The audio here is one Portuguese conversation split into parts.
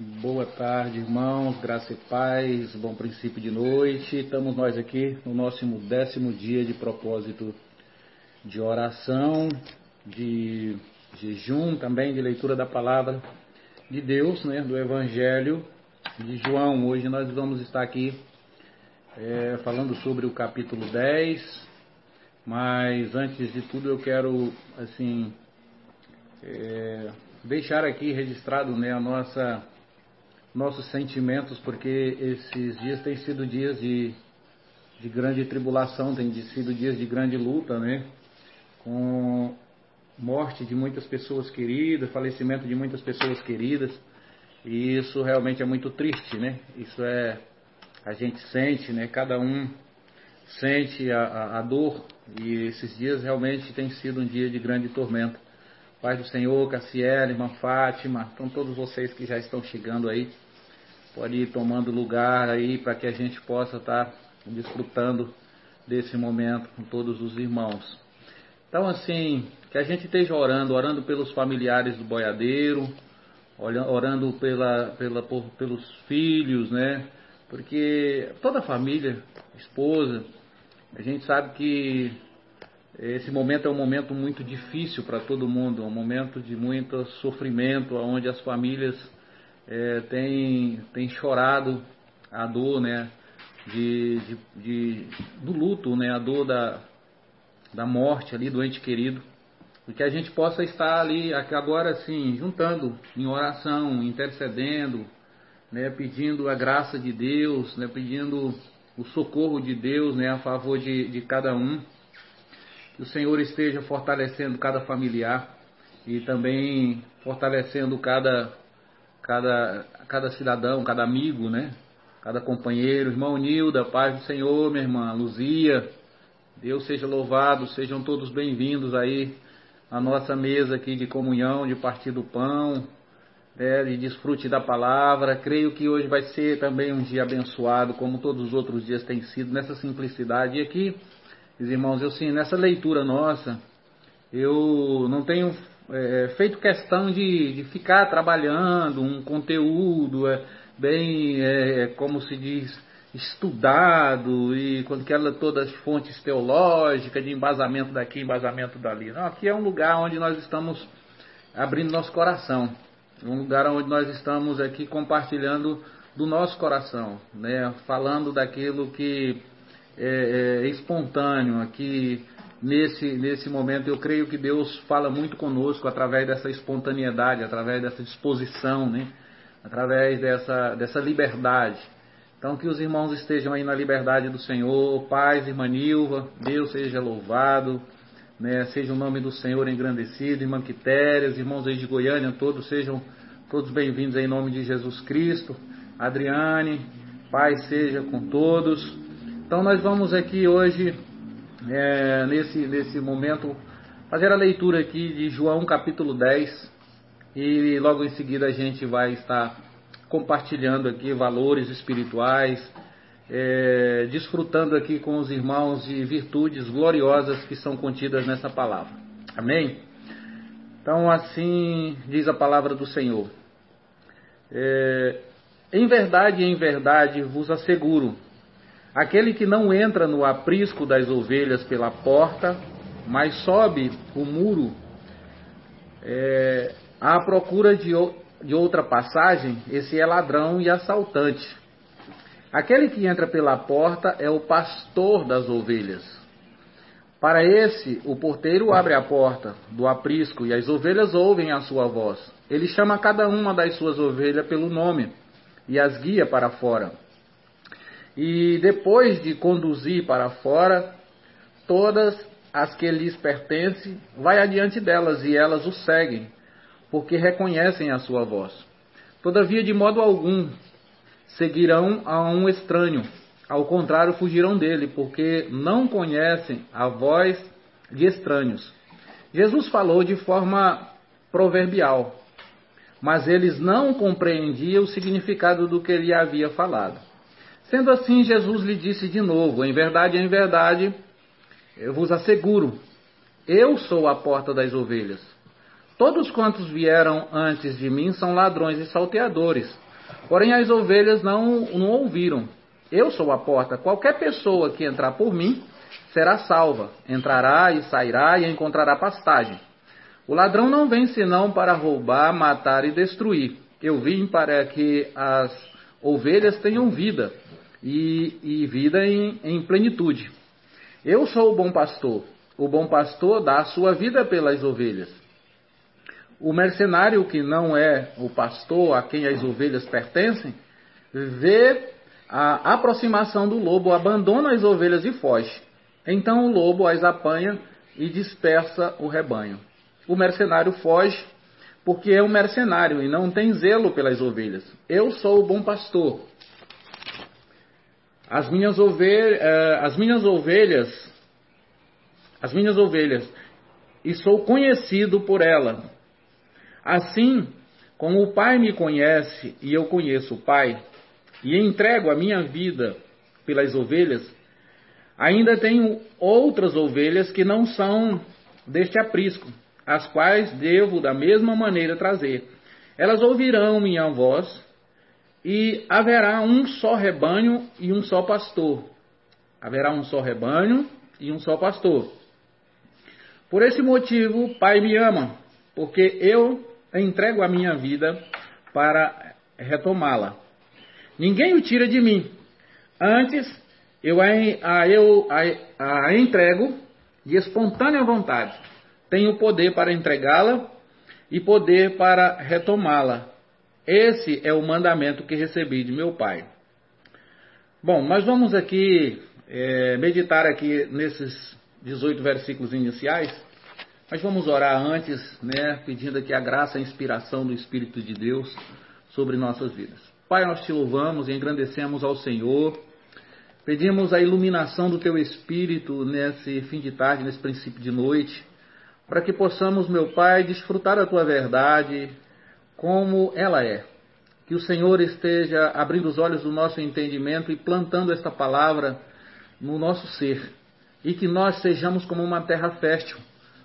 Boa tarde, irmãos, graça e paz, bom princípio de noite. Estamos nós aqui no nosso décimo dia de propósito de oração, de jejum, também de leitura da palavra de Deus, né, do Evangelho de João. Hoje nós vamos estar aqui é, falando sobre o capítulo 10, mas antes de tudo eu quero, assim, é, deixar aqui registrado né, a nossa nossos sentimentos, porque esses dias têm sido dias de, de grande tribulação, têm sido dias de grande luta, né? Com morte de muitas pessoas queridas, falecimento de muitas pessoas queridas, e isso realmente é muito triste, né? Isso é a gente sente, né? Cada um sente a, a, a dor e esses dias realmente tem sido um dia de grande tormento. Pai do Senhor, Cassiela, irmã Fátima, então todos vocês que já estão chegando aí, pode ir tomando lugar aí para que a gente possa estar tá desfrutando desse momento com todos os irmãos. Então, assim, que a gente esteja orando, orando pelos familiares do boiadeiro, orando pela, pela, por, pelos filhos, né? Porque toda a família, esposa, a gente sabe que esse momento é um momento muito difícil para todo mundo, é um momento de muito sofrimento, onde as famílias é, tem, tem chorado a dor, né, de, de, de, do luto, né, a dor da, da morte ali do ente querido, e que a gente possa estar ali agora assim, juntando em oração, intercedendo, né, pedindo a graça de Deus, né, pedindo o socorro de Deus né, a favor de, de cada um. Que o Senhor esteja fortalecendo cada familiar e também fortalecendo cada cada, cada cidadão, cada amigo, né? Cada companheiro, irmão Nilda, paz do Senhor, minha irmã Luzia, Deus seja louvado, sejam todos bem-vindos aí à nossa mesa aqui de comunhão, de partir do pão, né, de desfrute da palavra. Creio que hoje vai ser também um dia abençoado, como todos os outros dias têm sido, nessa simplicidade. E aqui, meus irmãos, eu sim, nessa leitura nossa, eu não tenho é, feito questão de, de ficar trabalhando um conteúdo é, bem, é, como se diz, estudado e com aquela todas as fontes teológicas de embasamento daqui, embasamento dali. Não, aqui é um lugar onde nós estamos abrindo nosso coração, um lugar onde nós estamos aqui compartilhando do nosso coração, né, falando daquilo que é, é espontâneo, aqui nesse, nesse momento. Eu creio que Deus fala muito conosco através dessa espontaneidade, através dessa disposição, né? através dessa, dessa liberdade. Então, que os irmãos estejam aí na liberdade do Senhor. Paz, irmã Nilva, Deus seja louvado. Né? Seja o nome do Senhor engrandecido. Irmã Quitéria, os irmãos aí de Goiânia, todos sejam todos bem-vindos em nome de Jesus Cristo. Adriane, paz seja com todos. Então, nós vamos aqui hoje é, nesse, nesse momento, fazer a leitura aqui de João capítulo 10 e logo em seguida a gente vai estar compartilhando aqui valores espirituais, é, desfrutando aqui com os irmãos de virtudes gloriosas que são contidas nessa palavra. Amém? Então, assim diz a palavra do Senhor. É, em verdade, em verdade vos asseguro Aquele que não entra no aprisco das ovelhas pela porta, mas sobe o muro é, à procura de, de outra passagem, esse é ladrão e assaltante. Aquele que entra pela porta é o pastor das ovelhas. Para esse, o porteiro abre a porta do aprisco e as ovelhas ouvem a sua voz. Ele chama cada uma das suas ovelhas pelo nome e as guia para fora. E depois de conduzir para fora todas as que lhes pertencem, vai adiante delas e elas o seguem, porque reconhecem a sua voz. Todavia, de modo algum, seguirão a um estranho. Ao contrário, fugirão dele, porque não conhecem a voz de estranhos. Jesus falou de forma proverbial, mas eles não compreendiam o significado do que ele havia falado. Sendo assim, Jesus lhe disse de novo: Em verdade, em verdade, eu vos asseguro, eu sou a porta das ovelhas. Todos quantos vieram antes de mim são ladrões e salteadores, Porém as ovelhas não, não ouviram. Eu sou a porta. Qualquer pessoa que entrar por mim será salva. Entrará e sairá e encontrará pastagem. O ladrão não vem senão para roubar, matar e destruir. Eu vim para que as ovelhas tenham vida e, e vida em, em plenitude. Eu sou o bom pastor. O bom pastor dá a sua vida pelas ovelhas. O mercenário que não é o pastor a quem as ovelhas pertencem, vê a aproximação do lobo, abandona as ovelhas e foge. Então o lobo as apanha e dispersa o rebanho. O mercenário foge porque é um mercenário e não tem zelo pelas ovelhas. Eu sou o bom pastor. As minhas ovelhas, eh, as minhas ovelhas, as minhas ovelhas, e sou conhecido por ela. Assim como o Pai me conhece e eu conheço o Pai, e entrego a minha vida pelas ovelhas, ainda tenho outras ovelhas que não são deste aprisco, as quais devo da mesma maneira trazer. Elas ouvirão minha voz, e haverá um só rebanho e um só pastor. Haverá um só rebanho e um só pastor. Por esse motivo, Pai me ama, porque eu entrego a minha vida para retomá-la. Ninguém o tira de mim. Antes, eu a, eu a, a entrego de espontânea vontade. Tenho poder para entregá-la e poder para retomá-la. Esse é o mandamento que recebi de meu Pai. Bom, nós vamos aqui é, meditar aqui nesses 18 versículos iniciais, mas vamos orar antes, né, pedindo aqui a graça e a inspiração do Espírito de Deus sobre nossas vidas. Pai, nós te louvamos e engrandecemos ao Senhor. Pedimos a iluminação do teu Espírito nesse fim de tarde, nesse princípio de noite, para que possamos, meu Pai, desfrutar da tua verdade como ela é. Que o Senhor esteja abrindo os olhos do nosso entendimento e plantando esta palavra no nosso ser. E que nós sejamos como uma terra fértil,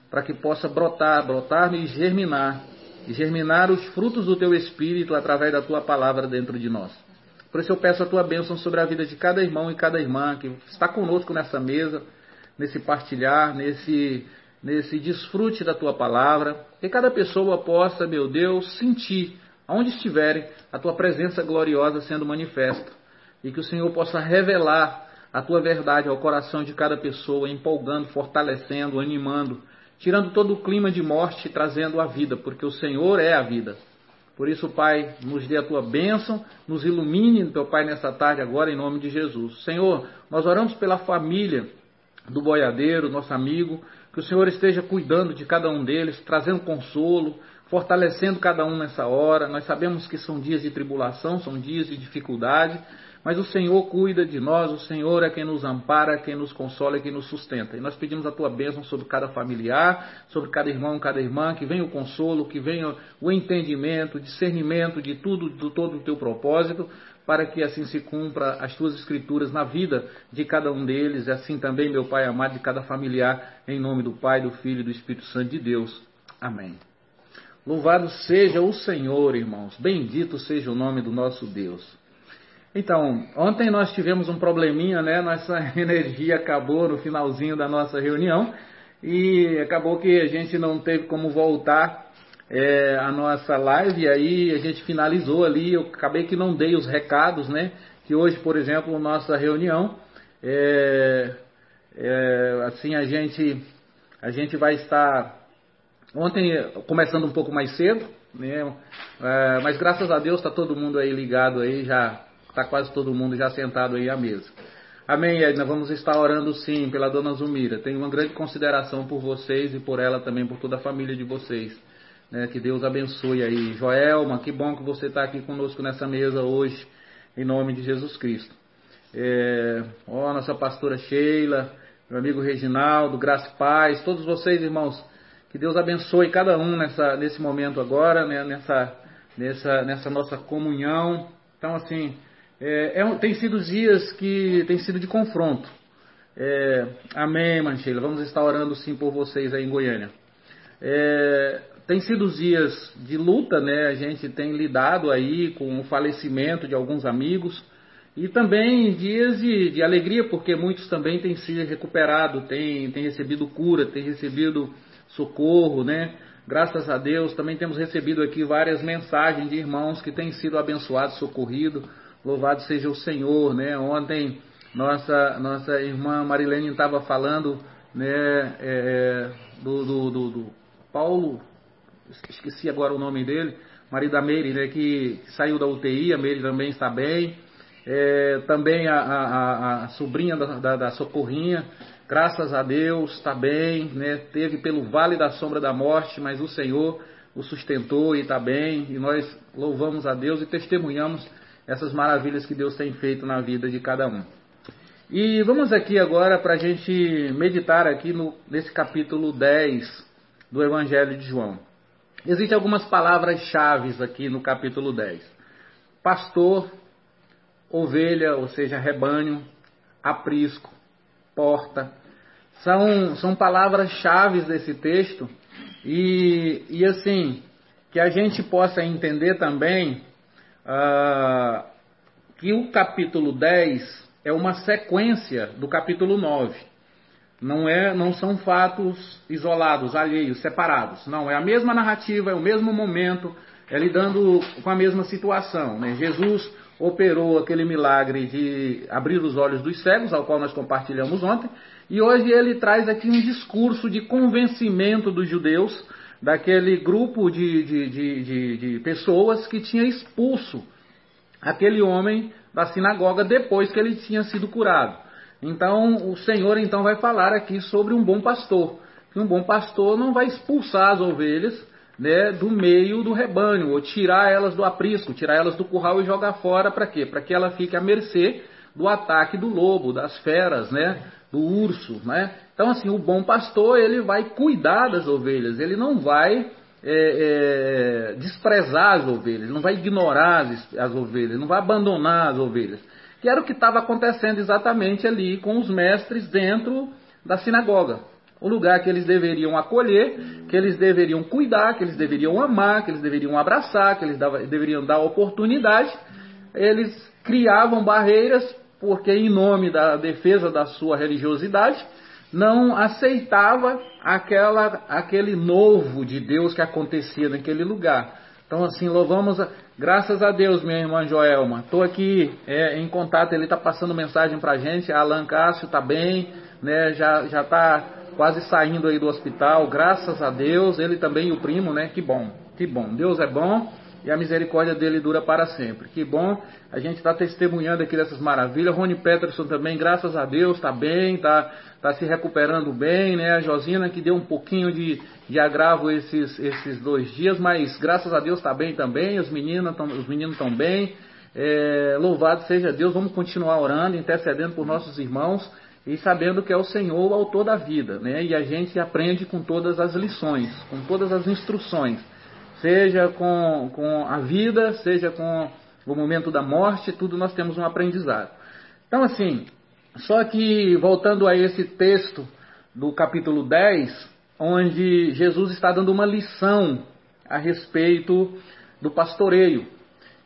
para que possa brotar, brotar e germinar e germinar os frutos do teu espírito através da tua palavra dentro de nós. Por isso eu peço a tua bênção sobre a vida de cada irmão e cada irmã que está conosco nessa mesa, nesse partilhar, nesse, nesse desfrute da tua palavra. Que cada pessoa possa, meu Deus, sentir, aonde estiverem, a tua presença gloriosa sendo manifesta. E que o Senhor possa revelar a tua verdade ao coração de cada pessoa, empolgando, fortalecendo, animando tirando todo o clima de morte e trazendo a vida, porque o Senhor é a vida. Por isso, Pai, nos dê a tua bênção, nos ilumine, teu Pai, nessa tarde agora, em nome de Jesus. Senhor, nós oramos pela família do boiadeiro, nosso amigo, que o Senhor esteja cuidando de cada um deles, trazendo consolo, fortalecendo cada um nessa hora. Nós sabemos que são dias de tribulação, são dias de dificuldade, mas o Senhor cuida de nós, o Senhor é quem nos ampara, quem nos consola e quem nos sustenta. E nós pedimos a tua bênção sobre cada familiar, sobre cada irmão, cada irmã, que venha o consolo, que venha o entendimento, discernimento de tudo, de todo o teu propósito, para que assim se cumpra as tuas escrituras na vida de cada um deles, e assim também, meu Pai amado, de cada familiar, em nome do Pai, do Filho e do Espírito Santo de Deus. Amém. Louvado seja o Senhor, irmãos. Bendito seja o nome do nosso Deus. Então, ontem nós tivemos um probleminha, né? Nossa energia acabou no finalzinho da nossa reunião e acabou que a gente não teve como voltar é, a nossa live. Aí a gente finalizou ali. Eu acabei que não dei os recados, né? Que hoje, por exemplo, nossa reunião, é, é, assim a gente a gente vai estar ontem começando um pouco mais cedo, né? É, mas graças a Deus está todo mundo aí ligado aí já Está quase todo mundo já sentado aí à mesa. Amém, Ed. Nós vamos estar orando sim pela dona Zumira. Tenho uma grande consideração por vocês e por ela também, por toda a família de vocês. Né? Que Deus abençoe aí. Joelma, que bom que você está aqui conosco nessa mesa hoje, em nome de Jesus Cristo. É, ó, nossa pastora Sheila, meu amigo Reginaldo, graça e paz, todos vocês, irmãos, que Deus abençoe cada um nessa, nesse momento agora, né? nessa, nessa, nessa nossa comunhão. Então, assim, é, é, tem sido dias que tem sido de confronto. É, amém, Mancheila. Vamos estar orando sim por vocês aí em Goiânia. É, tem sido os dias de luta, né? A gente tem lidado aí com o falecimento de alguns amigos e também dias de, de alegria, porque muitos também têm se recuperado, têm, têm recebido cura, têm recebido socorro, né? Graças a Deus, também temos recebido aqui várias mensagens de irmãos que têm sido abençoados, socorridos. Louvado seja o Senhor, né? Ontem nossa nossa irmã Marilene estava falando, né, é, do, do, do, do, Paulo, esqueci agora o nome dele, marido da Meire, né, que saiu da UTI, a Meire também está bem. É, também a, a, a sobrinha da, da, da, Socorrinha, graças a Deus, está bem, né? teve pelo vale da sombra da morte, mas o Senhor o sustentou e está bem, e nós louvamos a Deus e testemunhamos essas maravilhas que Deus tem feito na vida de cada um. E vamos aqui agora para a gente meditar aqui no, nesse capítulo 10 do Evangelho de João. Existem algumas palavras-chave aqui no capítulo 10. Pastor, ovelha, ou seja, rebanho, aprisco, porta. São, são palavras-chave desse texto e, e assim, que a gente possa entender também uh, que o capítulo 10 é uma sequência do capítulo 9. Não, é, não são fatos isolados, alheios, separados. Não, é a mesma narrativa, é o mesmo momento, é lidando com a mesma situação. Né? Jesus operou aquele milagre de abrir os olhos dos cegos, ao qual nós compartilhamos ontem, e hoje ele traz aqui um discurso de convencimento dos judeus, daquele grupo de, de, de, de, pessoas que tinha expulso aquele homem da sinagoga depois que ele tinha sido curado. Então o Senhor então vai falar aqui sobre um bom pastor. Que um bom pastor não vai expulsar as ovelhas, né, do meio do rebanho, ou tirar elas do aprisco, tirar elas do curral e jogar fora para quê? Para que ela fique à mercê do ataque do lobo, das feras, né, do urso, né? Então assim, o bom pastor ele vai cuidar das ovelhas, ele não vai é, é, desprezar as ovelhas, não vai ignorar as, as ovelhas, não vai abandonar as ovelhas. Que era o que estava acontecendo exatamente ali com os mestres dentro da sinagoga o lugar que eles deveriam acolher, que eles deveriam cuidar, que eles deveriam amar, que eles deveriam abraçar, que eles deveriam dar oportunidade. Eles criavam barreiras porque, em nome da defesa da sua religiosidade, não aceitava aquela, aquele novo de Deus que acontecia naquele lugar. Então, assim, louvamos, a, graças a Deus, minha irmã Joelma. Estou aqui é, em contato, ele está passando mensagem para a gente. Alan Cássio está bem, né, já está quase saindo aí do hospital, graças a Deus, ele também e o primo, né? Que bom, que bom. Deus é bom e a misericórdia dele dura para sempre. Que bom, a gente está testemunhando aqui dessas maravilhas. Rony Peterson também, graças a Deus, está bem, está tá se recuperando bem, né? A Josina que deu um pouquinho de, de agravo esses, esses dois dias, mas graças a Deus está bem também. Os meninos estão os meninos estão bem. É, louvado seja Deus, vamos continuar orando, intercedendo por nossos irmãos e sabendo que é o Senhor o autor da vida, né? E a gente aprende com todas as lições, com todas as instruções, seja com, com a vida, seja com o momento da morte, tudo nós temos um aprendizado. Então, assim, só que voltando a esse texto do capítulo 10, onde Jesus está dando uma lição a respeito do pastoreio.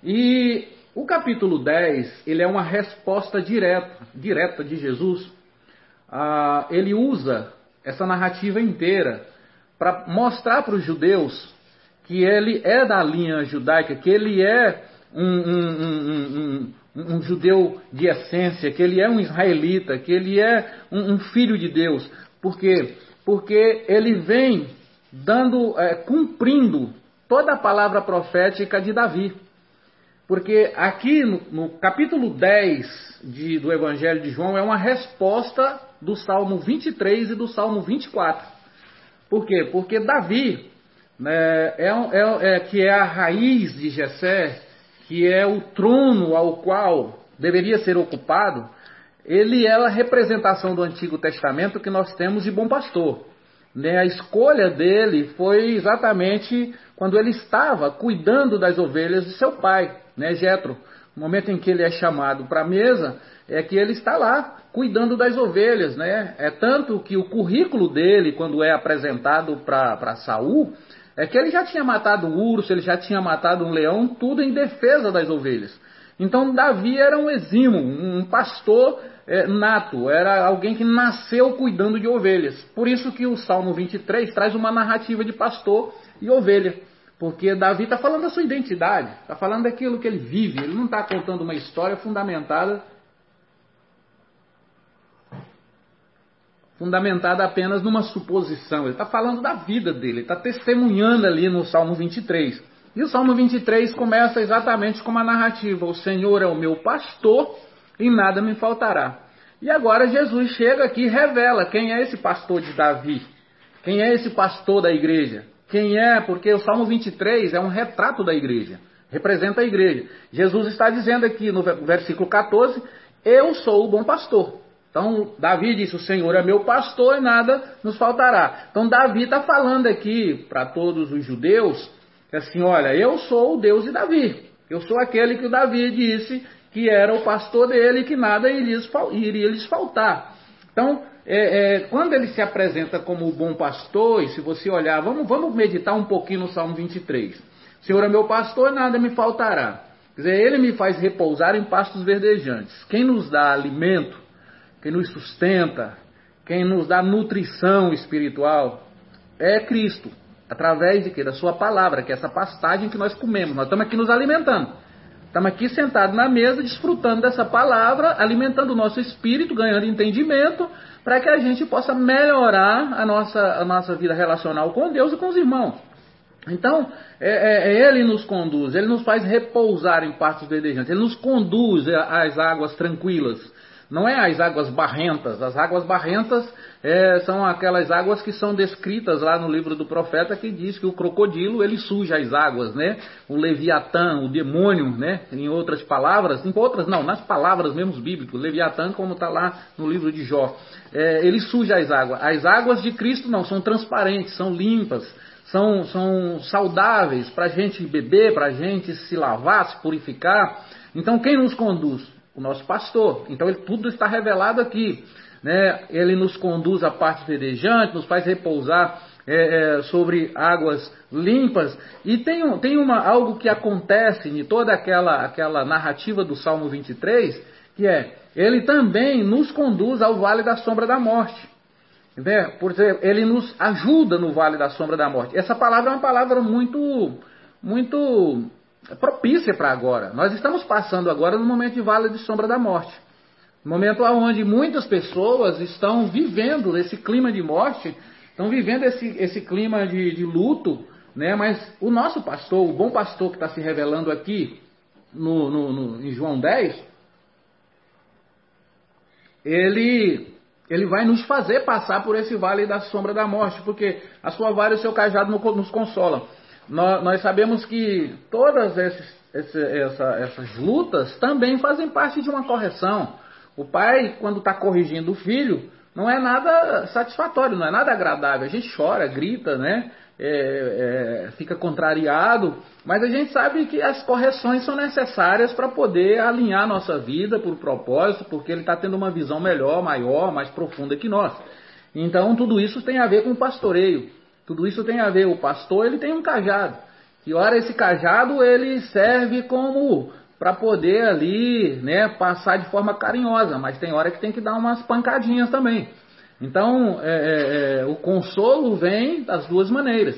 E o capítulo 10, ele é uma resposta direta, direta de Jesus ah, ele usa essa narrativa inteira para mostrar para os judeus que ele é da linha judaica, que ele é um, um, um, um, judeu de essência, que ele é um israelita, que ele é um, filho de Deus. Por quê? Porque ele vem dando, é, cumprindo toda a palavra profética de Davi. Porque aqui no, no capítulo 10 de, do Evangelho de João é uma resposta do Salmo 23 e do Salmo 24. Por quê? Porque Davi, né, é, é, é, que é a raiz de Jessé, que é o trono ao qual deveria ser ocupado, ele é a representação do Antigo Testamento que nós temos de bom pastor. Né? A escolha dele foi exatamente quando ele estava cuidando das ovelhas de seu pai, né, Jetro. No momento em que ele é chamado para a mesa, é que ele está lá cuidando das ovelhas, né? É tanto que o currículo dele, quando é apresentado para Saul, É que ele já tinha matado um urso, ele já tinha matado um leão, tudo em defesa das ovelhas. Então Davi era um exímio, um pastor é, nato, era alguém que nasceu cuidando de ovelhas. Por isso que o Salmo 23 traz uma narrativa de pastor e ovelha. Porque Davi está falando da sua identidade, está falando daquilo que ele vive, ele não está contando uma história fundamentada fundamentada apenas numa suposição. Ele está falando da vida dele, está testemunhando ali no Salmo 23. E o Salmo 23 começa exatamente com uma narrativa: O Senhor é o meu pastor e nada me faltará. E agora Jesus chega aqui e revela quem é esse pastor de Davi, quem é esse pastor da igreja, quem é, porque o Salmo 23 é um retrato da igreja, representa a igreja. Jesus está dizendo aqui no versículo 14: Eu sou o bom pastor. Então, Davi disse: O Senhor é meu pastor e nada nos faltará. Então, Davi está falando aqui para todos os judeus: que assim, olha, eu sou o Deus de Davi. Eu sou aquele que o Davi disse que era o pastor dele e que nada iria lhes faltar. Então, é, é, quando ele se apresenta como o bom pastor, e se você olhar, vamos, vamos meditar um pouquinho no Salmo 23. O Senhor é meu pastor, nada me faltará. Quer dizer, ele me faz repousar em pastos verdejantes. Quem nos dá alimento quem nos sustenta, quem nos dá nutrição espiritual é Cristo, através de quê? Da sua palavra, que é essa pastagem que nós comemos. Nós estamos aqui nos alimentando. Estamos aqui sentados na mesa, desfrutando dessa palavra, alimentando o nosso espírito, ganhando entendimento, para que a gente possa melhorar a nossa, a nossa vida relacional com Deus e com os irmãos. Então, é, é, é Ele nos conduz, Ele nos faz repousar em partes verdejantes, Ele nos conduz às águas tranquilas. Não é as águas barrentas. As águas barrentas é, são aquelas águas que são descritas lá no livro do profeta que diz que o crocodilo ele suja as águas, né? O leviatã, o demônio, né? Em outras palavras, em outras não, nas palavras mesmo bíblicas, leviatã como está lá no livro de Jó, é, ele suja as águas. As águas de Cristo não são transparentes, são limpas. São, são saudáveis para a gente beber, para a gente se lavar, se purificar. Então, quem nos conduz? O nosso pastor. Então ele, tudo está revelado aqui. Né? Ele nos conduz à parte verdejante, nos faz repousar é, é, sobre águas limpas. E tem, tem uma, algo que acontece em toda aquela, aquela narrativa do Salmo 23, que é, ele também nos conduz ao vale da sombra da morte. Né? Por exemplo, ele nos ajuda no vale da sombra da morte. Essa palavra é uma palavra muito, muito propícia para agora. Nós estamos passando agora no momento de vale de sombra da morte. Momento onde muitas pessoas estão vivendo esse clima de morte, estão vivendo esse, esse clima de, de luto, né? mas o nosso pastor, o bom pastor que está se revelando aqui no, no, no, em João 10, ele, ele vai nos fazer passar por esse vale da sombra da morte, porque a sua vara e o seu cajado nos consolam nós, nós sabemos que todas esses, esse, essa, essas lutas também fazem parte de uma correção. O pai, quando está corrigindo o filho, não é nada satisfatório, não é nada agradável. A gente chora, grita, né? É, é, fica contrariado, mas a gente sabe que as correções são necessárias para poder alinhar nossa vida por propósito, porque ele está tendo uma visão melhor, maior, mais profunda que nós. Então, tudo isso tem a ver com o pastoreio. Tudo isso tem a ver. O pastor ele tem um cajado. E ora esse cajado ele serve como para poder ali, né, passar de forma carinhosa, mas tem hora que tem que dar umas pancadinhas também. Então, é, é, é, o consolo vem das duas maneiras.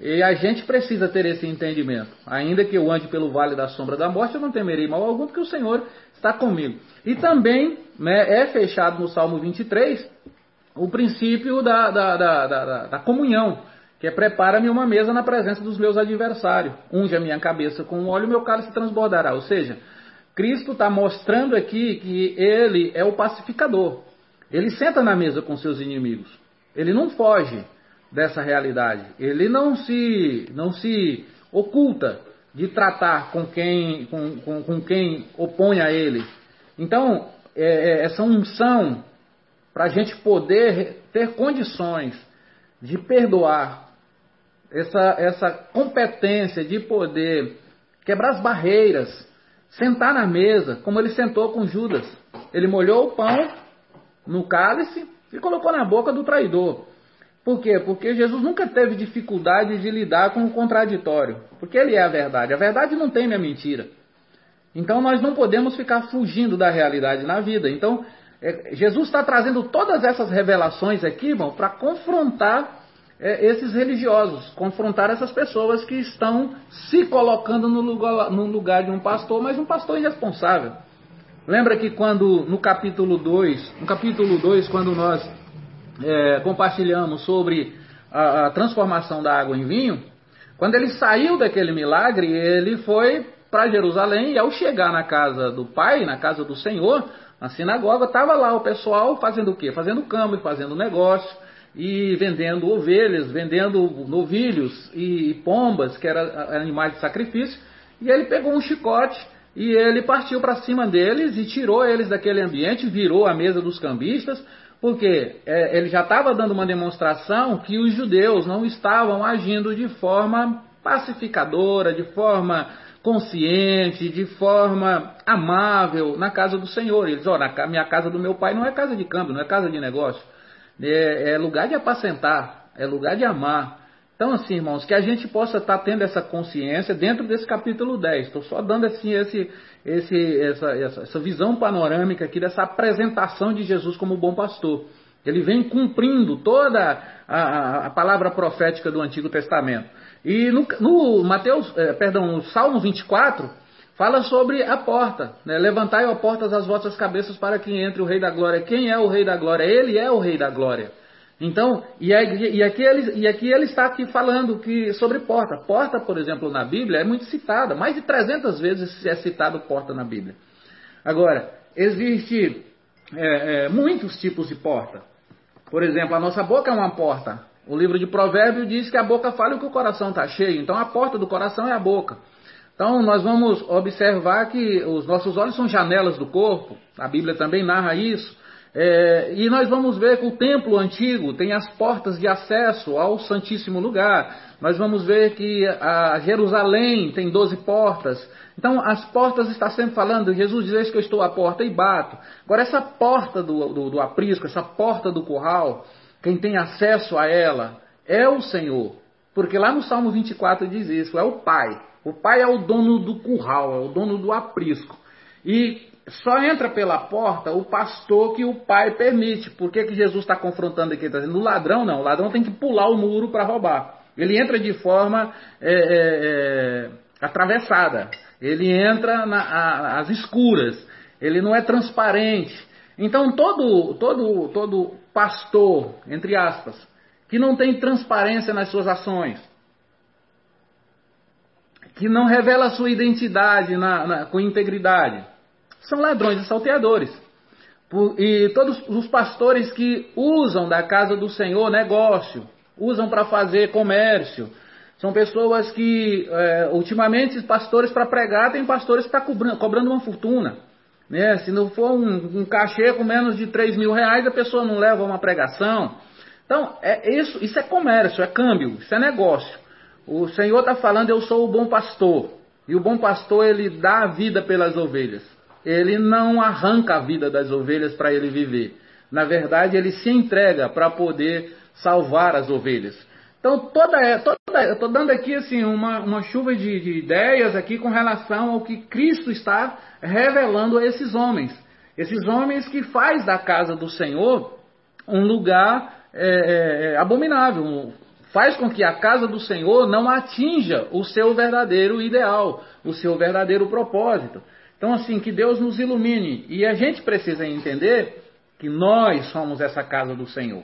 E a gente precisa ter esse entendimento. Ainda que eu ande pelo vale da sombra da morte, eu não temerei mal algum, porque o Senhor está comigo. E também né, é fechado no Salmo 23 o princípio da, da, da, da, da comunhão que é prepara-me uma mesa na presença dos meus adversários. Unge a minha cabeça com óleo meu cálice transbordará. Ou seja, Cristo está mostrando aqui que ele é o pacificador. Ele senta na mesa com seus inimigos. Ele não foge dessa realidade. Ele não se, não se oculta de tratar com quem, com, com, com quem opõe a ele. Então, é, é essa unção para a gente poder ter condições de perdoar essa, essa competência de poder quebrar as barreiras, sentar na mesa, como ele sentou com Judas. Ele molhou o pão no cálice e colocou na boca do traidor. Por quê? Porque Jesus nunca teve dificuldade de lidar com o contraditório. Porque ele é a verdade. A verdade não tem a mentira. Então nós não podemos ficar fugindo da realidade na vida. Então, é, Jesus está trazendo todas essas revelações aqui, irmão, para confrontar é, esses religiosos, confrontar essas pessoas que estão se colocando no lugar, no lugar de um pastor, mas um pastor irresponsável. Lembra que quando no capítulo 2, no capítulo 2, quando nós é, compartilhamos sobre a, a transformação da água em vinho, quando ele saiu daquele milagre, ele foi para Jerusalém e ao chegar na casa do Pai, na casa do Senhor, na sinagoga, estava lá o pessoal fazendo o quê? Fazendo câmbio, fazendo negócio e vendendo ovelhas, vendendo novilhos e pombas, que eram animais de sacrifício. E ele pegou um chicote e ele partiu para cima deles e tirou eles daquele ambiente, virou a mesa dos cambistas, porque é, ele já estava dando uma demonstração que os judeus não estavam agindo de forma pacificadora, de forma consciente, de forma amável na casa do Senhor. Eles, ó, na minha casa do meu pai não é casa de câmbio, não é casa de negócio. É, é lugar de apacentar, é lugar de amar. Então, assim, irmãos, que a gente possa estar tá tendo essa consciência dentro desse capítulo 10. Estou só dando assim esse, esse, essa, essa, essa visão panorâmica aqui dessa apresentação de Jesus como bom pastor. Ele vem cumprindo toda a, a, palavra profética do Antigo Testamento. E no, no Mateus, é, perdão, no Salmo 24, fala sobre a porta. Né? Levantai, ó portas, as vossas cabeças para que entre o Rei da Glória. Quem é o Rei da Glória? Ele é o Rei da Glória. Então, e, aqui ele, e aqui ele está aqui falando que sobre porta. Porta, por exemplo, na Bíblia é muito citada. Mais de 300 vezes é citado porta na Bíblia. Agora, existe é, é, muitos tipos de porta. Por exemplo, a nossa boca é uma porta. O livro de Provérbios diz que a boca fala o que o coração está cheio. Então a porta do coração é a boca. Então nós vamos observar que os nossos olhos são janelas do corpo. A Bíblia também narra isso. É, e nós vamos ver que o templo antigo tem as portas de acesso ao Santíssimo Lugar. Nós vamos ver que a Jerusalém tem 12 portas. Então, as portas está sempre falando, Jesus diz que eu estou à porta e bato. Agora, essa porta do, do, do aprisco, essa porta do curral, quem tem acesso a ela é o Senhor. Porque lá no Salmo 24 diz isso: é o Pai. O Pai é o dono do curral, é o dono do aprisco. E só entra pela porta o pastor que o Pai permite. Por que, que Jesus está confrontando aqui? Está dizendo: o ladrão não, o ladrão tem que pular o muro para roubar. Ele entra de forma é, é, é, atravessada, ele entra na, às escuras, ele não é transparente. Então todo, todo, todo pastor, entre aspas, que não tem transparência nas suas ações, que não revela a sua identidade na, na, com integridade, são ladrões e salteadores. e todos os pastores que usam da casa do Senhor negócio, usam para fazer comércio, são pessoas que, é, ultimamente, pastores para pregar, tem pastores que estão tá cobrando, cobrando uma fortuna. Né? Se não for um, um cachê com menos de 3 mil reais, a pessoa não leva uma pregação. Então, é isso, isso é comércio, é câmbio, isso é negócio. O Senhor está falando, eu sou o bom pastor. E o bom pastor, ele dá a vida pelas ovelhas. Ele não arranca a vida das ovelhas para ele viver. Na verdade, ele se entrega para poder salvar as ovelhas. Então, toda, toda eu estou dando aqui assim uma, uma chuva de, de, ideias aqui com relação ao que Cristo está revelando a esses homens. Esses homens que faz da casa do Senhor um lugar é, é, é abominável, faz com que a casa do Senhor não atinja o seu verdadeiro ideal, o seu verdadeiro propósito. Então, assim, que Deus nos ilumine. E a gente precisa entender que nós somos essa casa do Senhor.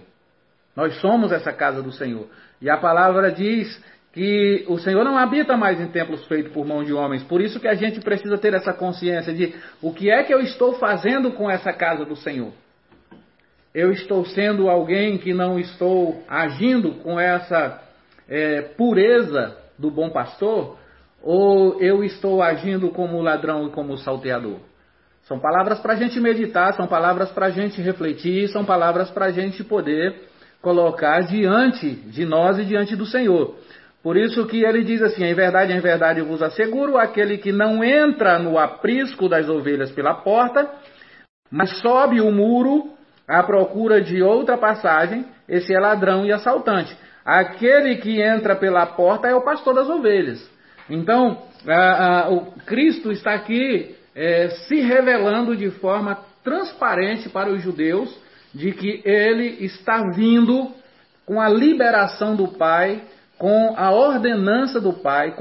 Nós somos essa casa do Senhor. E a palavra diz que o Senhor não habita mais em templos feitos por mão de homens. Por isso que a gente precisa ter essa consciência de o que é que eu estou fazendo com essa casa do Senhor. Eu estou sendo alguém que não estou agindo com essa é, pureza do bom pastor, ou eu estou agindo como ladrão e como salteador? São palavras para a gente meditar, são palavras para a gente refletir, são palavras para a gente poder colocar diante de nós e diante do Senhor. Por isso que ele diz assim: em verdade, em verdade vos asseguro, aquele que não entra no aprisco das ovelhas pela porta, mas sobe o muro à procura de outra passagem, esse é ladrão e assaltante. Aquele que entra pela porta é o pastor das ovelhas. Então, a, a, o Cristo está aqui é, se revelando de forma transparente para os judeus de que ele está vindo com a liberação do Pai, com a ordenança do Pai,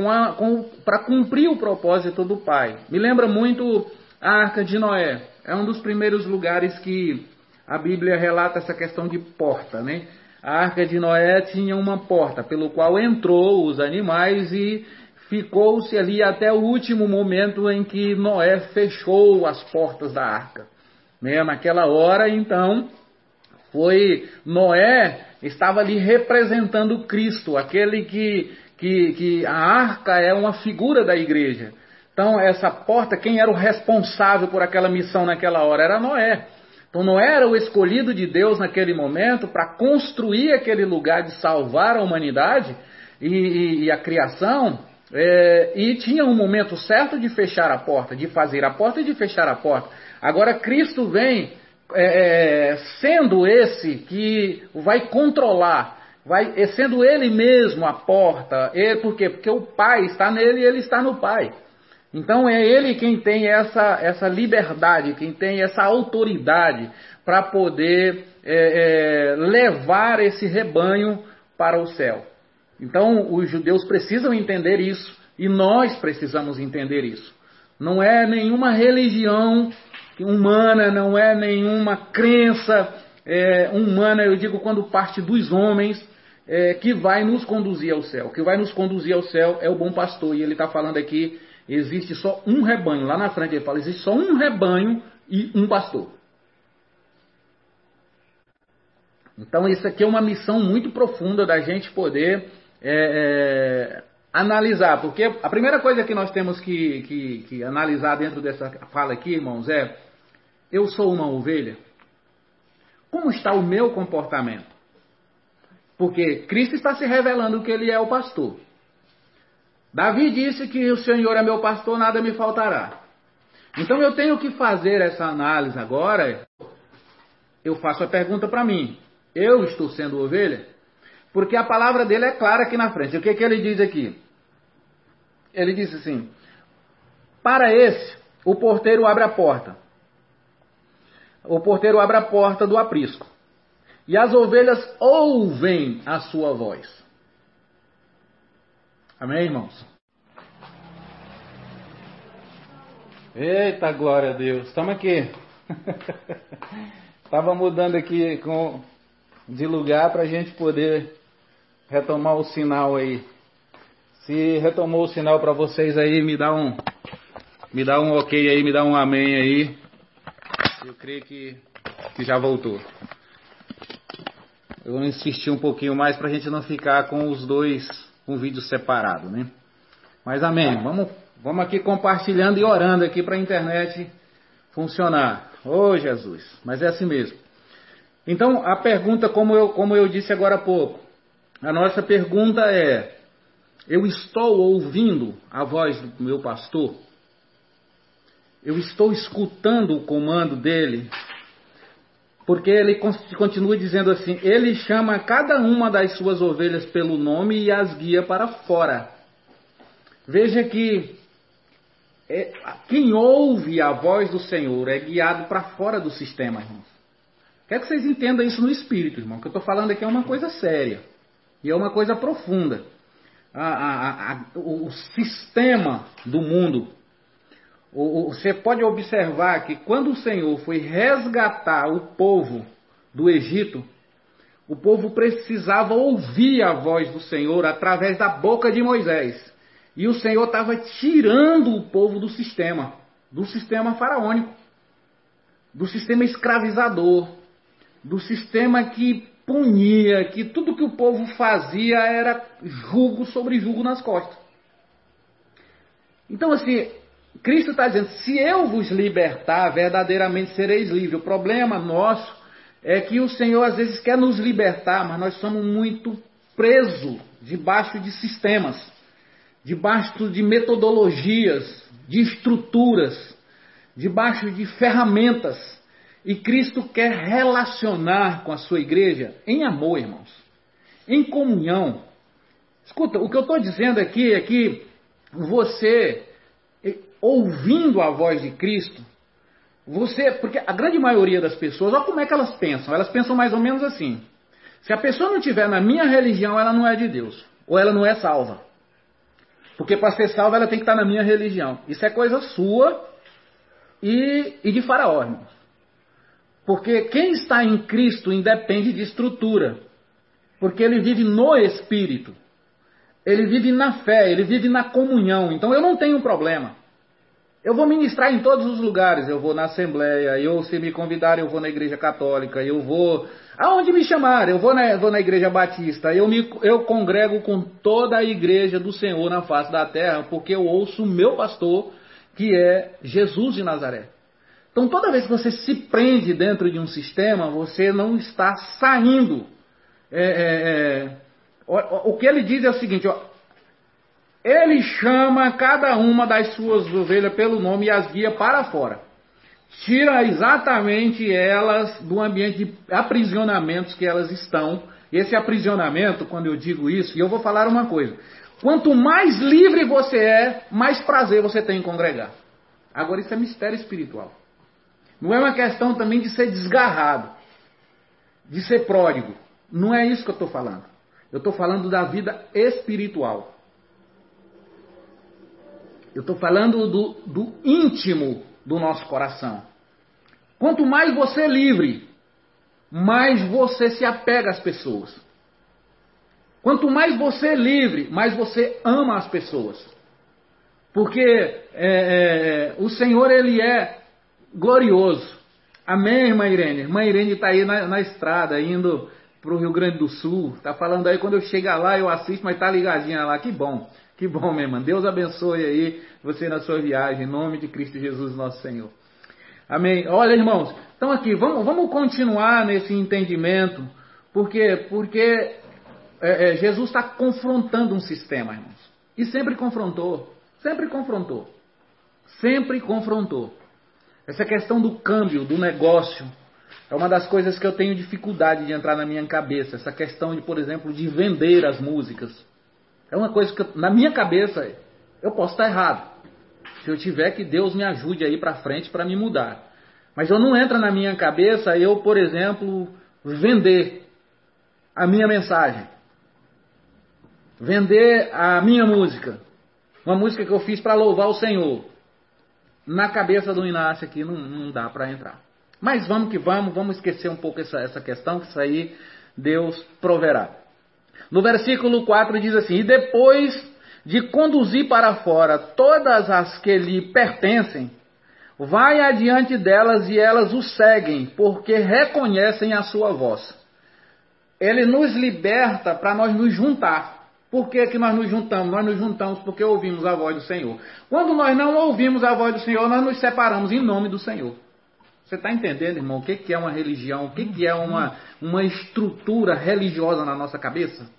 para cumprir o propósito do Pai. Me lembra muito a Arca de Noé. É um dos primeiros lugares que a Bíblia relata essa questão de porta, né? A Arca de Noé tinha uma porta pelo qual entrou os animais e ficou-se ali até o último momento em que Noé fechou as portas da arca. Né? Naquela hora, então, foi Noé estava ali representando Cristo, aquele que, que, que a arca é uma figura da igreja. Então, essa porta, quem era o responsável por aquela missão naquela hora? Era Noé. Então, Noé era o escolhido de Deus naquele momento para construir aquele lugar de salvar a humanidade e, e, e a criação. É, e tinha um momento certo de fechar a porta, de fazer a porta e de fechar a porta. Agora, Cristo vem é, é, sendo esse que vai controlar, vai é, sendo ele mesmo a porta. Ele, por quê? Porque o Pai está nele e ele está no Pai. Então é ele quem tem essa, essa liberdade, quem tem essa autoridade para poder é, é, levar esse rebanho para o céu. Então os judeus precisam entender isso e nós precisamos entender isso. Não é nenhuma religião humana, não é nenhuma crença é, humana, eu digo quando parte dos homens, é, que vai nos conduzir ao céu. O que vai nos conduzir ao céu é o bom pastor. E ele está falando aqui, existe só um rebanho. Lá na frente ele fala, existe só um rebanho e um pastor. Então isso aqui é uma missão muito profunda da gente poder é, é, analisar, porque a primeira coisa que nós temos que, que, que analisar dentro dessa fala aqui, irmãos, é eu sou uma ovelha? Como está o meu comportamento? Porque Cristo está se revelando que ele é o pastor. Davi disse que o Senhor é meu pastor, nada me faltará. Então eu tenho que fazer essa análise agora. Eu faço a pergunta para mim: eu estou sendo ovelha? Porque a palavra dele é clara aqui na frente. O que, que ele diz aqui? Ele disse assim: Para esse, o porteiro abre a porta o porteiro abre a porta do aprisco. E as ovelhas ouvem a sua voz. Amém, irmãos? Eita, glória a Deus. Estamos aqui. Estava mudando aqui com, de lugar para a gente poder retomar o sinal aí. Se retomou o sinal para vocês aí, me dá um, me dá um ok aí, me dá um amém aí. Eu creio que, que já voltou. Eu vou insistir um pouquinho mais para a gente não ficar com os dois, um vídeo separado, né? Mas amém. Vamos, vamos aqui compartilhando e orando aqui para a internet funcionar. Ô oh, Jesus, mas é assim mesmo. Então a pergunta, como eu, como eu disse agora há pouco, a nossa pergunta é: eu estou ouvindo a voz do meu pastor? Eu estou escutando o comando dele, porque ele continua dizendo assim: ele chama cada uma das suas ovelhas pelo nome e as guia para fora. Veja que é, quem ouve a voz do Senhor é guiado para fora do sistema, irmãos. Quero que vocês entendam isso no espírito, irmão. O que eu estou falando aqui é uma coisa séria e é uma coisa profunda. A, a, a, o sistema do mundo você pode observar que quando o Senhor foi resgatar o povo do Egito, o povo precisava ouvir a voz do Senhor através da boca de Moisés. E o Senhor estava tirando o povo do sistema, do sistema faraônico, do sistema escravizador, do sistema que punia, que tudo que o povo fazia era jugo sobre jugo nas costas. Então, assim, Cristo está dizendo: se eu vos libertar, verdadeiramente sereis livres. O problema nosso é que o Senhor às vezes quer nos libertar, mas nós somos muito presos debaixo de sistemas, debaixo de metodologias, de estruturas, debaixo de ferramentas. E Cristo quer relacionar com a sua igreja em amor, irmãos, em comunhão. Escuta, o que eu estou dizendo aqui é que você, ouvindo a voz de Cristo, você, porque a grande maioria das pessoas, olha como é que elas pensam. Elas pensam mais ou menos assim: se a pessoa não tiver na minha religião, ela não é de Deus, ou ela não é salva. Porque para ser salva, ela tem que estar na minha religião. Isso é coisa sua e, e de Faraó, irmãos. Porque quem está em Cristo independe de estrutura. Porque ele vive no Espírito. Ele vive na fé, ele vive na comunhão. Então eu não tenho problema. Eu vou ministrar em todos os lugares. Eu vou na Assembleia, eu, se me convidar, eu vou na Igreja Católica, eu vou. Aonde me chamar, eu vou na, vou na Igreja Batista. Eu, me, eu congrego com toda a Igreja do Senhor na face da terra, porque eu ouço o meu pastor, que é Jesus de Nazaré. Então, toda vez que você se prende dentro de um sistema, você não está saindo. É, é, é, o, o, que ele diz é o seguinte: ó, ele chama cada uma das suas ovelhas pelo nome e as guia para fora. Tira exatamente elas do ambiente de aprisionamentos que elas estão. Esse aprisionamento, quando eu digo isso, e eu vou falar uma coisa: quanto mais livre você é, mais prazer você tem em congregar. Agora, isso é mistério espiritual. Não é uma questão também de ser desgarrado, de ser pródigo. Não é isso que eu estou falando. Eu estou falando da vida espiritual. Eu estou falando do, do íntimo do nosso coração. Quanto mais você é livre, mais você se apega às pessoas. Quanto mais você é livre, mais você ama as pessoas. Porque é, é, o Senhor, Ele é glorioso. Amém, irmã Irene? Irmã Irene está aí na, na, estrada, indo para o Rio Grande do Sul. Está falando aí, quando eu chegar lá, eu assisto, mas está ligadinha lá. Que bom, que bom, minha irmã. Deus abençoe aí você na sua viagem, em nome de Cristo Jesus, nosso Senhor. Amém. Olha, irmãos, então aqui, vamos, vamos continuar nesse entendimento, porque, porque é, é, Jesus está confrontando um sistema, irmãos. E sempre confrontou, sempre confrontou, sempre confrontou. Essa questão do câmbio, do negócio, é uma das coisas que eu tenho dificuldade de entrar na minha cabeça. Essa questão de, por exemplo, de vender as músicas. É uma coisa que, na minha cabeça, eu posso estar errado. Se eu tiver que Deus me ajude aí para frente para me mudar. Mas eu não entra na minha cabeça eu, por exemplo, vender a minha mensagem. Vender a minha música. Uma música que eu fiz para louvar o Senhor na cabeça do Inácio aqui não, não dá para entrar. Mas vamos que vamos, vamos esquecer um pouco essa, essa questão, que isso aí Deus proverá. No versículo 4 diz assim: E depois de conduzir para fora todas as que lhe pertencem, vai adiante delas e elas o seguem, porque reconhecem a sua voz. Ele nos liberta para nós nos juntar. Por que, que nós nos juntamos? Nós nos juntamos porque ouvimos a voz do Senhor. Quando nós não ouvimos a voz do Senhor, nós nos separamos em nome do Senhor. Você está entendendo, irmão, o que, que é uma religião? O que, que é uma, uma estrutura religiosa na nossa cabeça?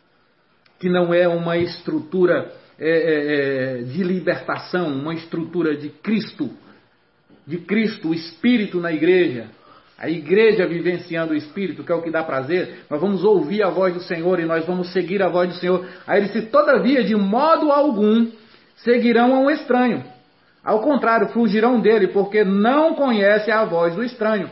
Que não é uma estrutura é, é, é de libertação, uma estrutura de Cristo, de Cristo, o Espírito na igreja. A igreja vivenciando o Espírito, que é o que dá prazer, nós vamos ouvir a voz do Senhor e nós vamos seguir a voz do Senhor. Aí ele disse: todavia, de modo algum, seguirão a um estranho. Ao contrário, fugirão dele, porque não conhece a voz do estranho.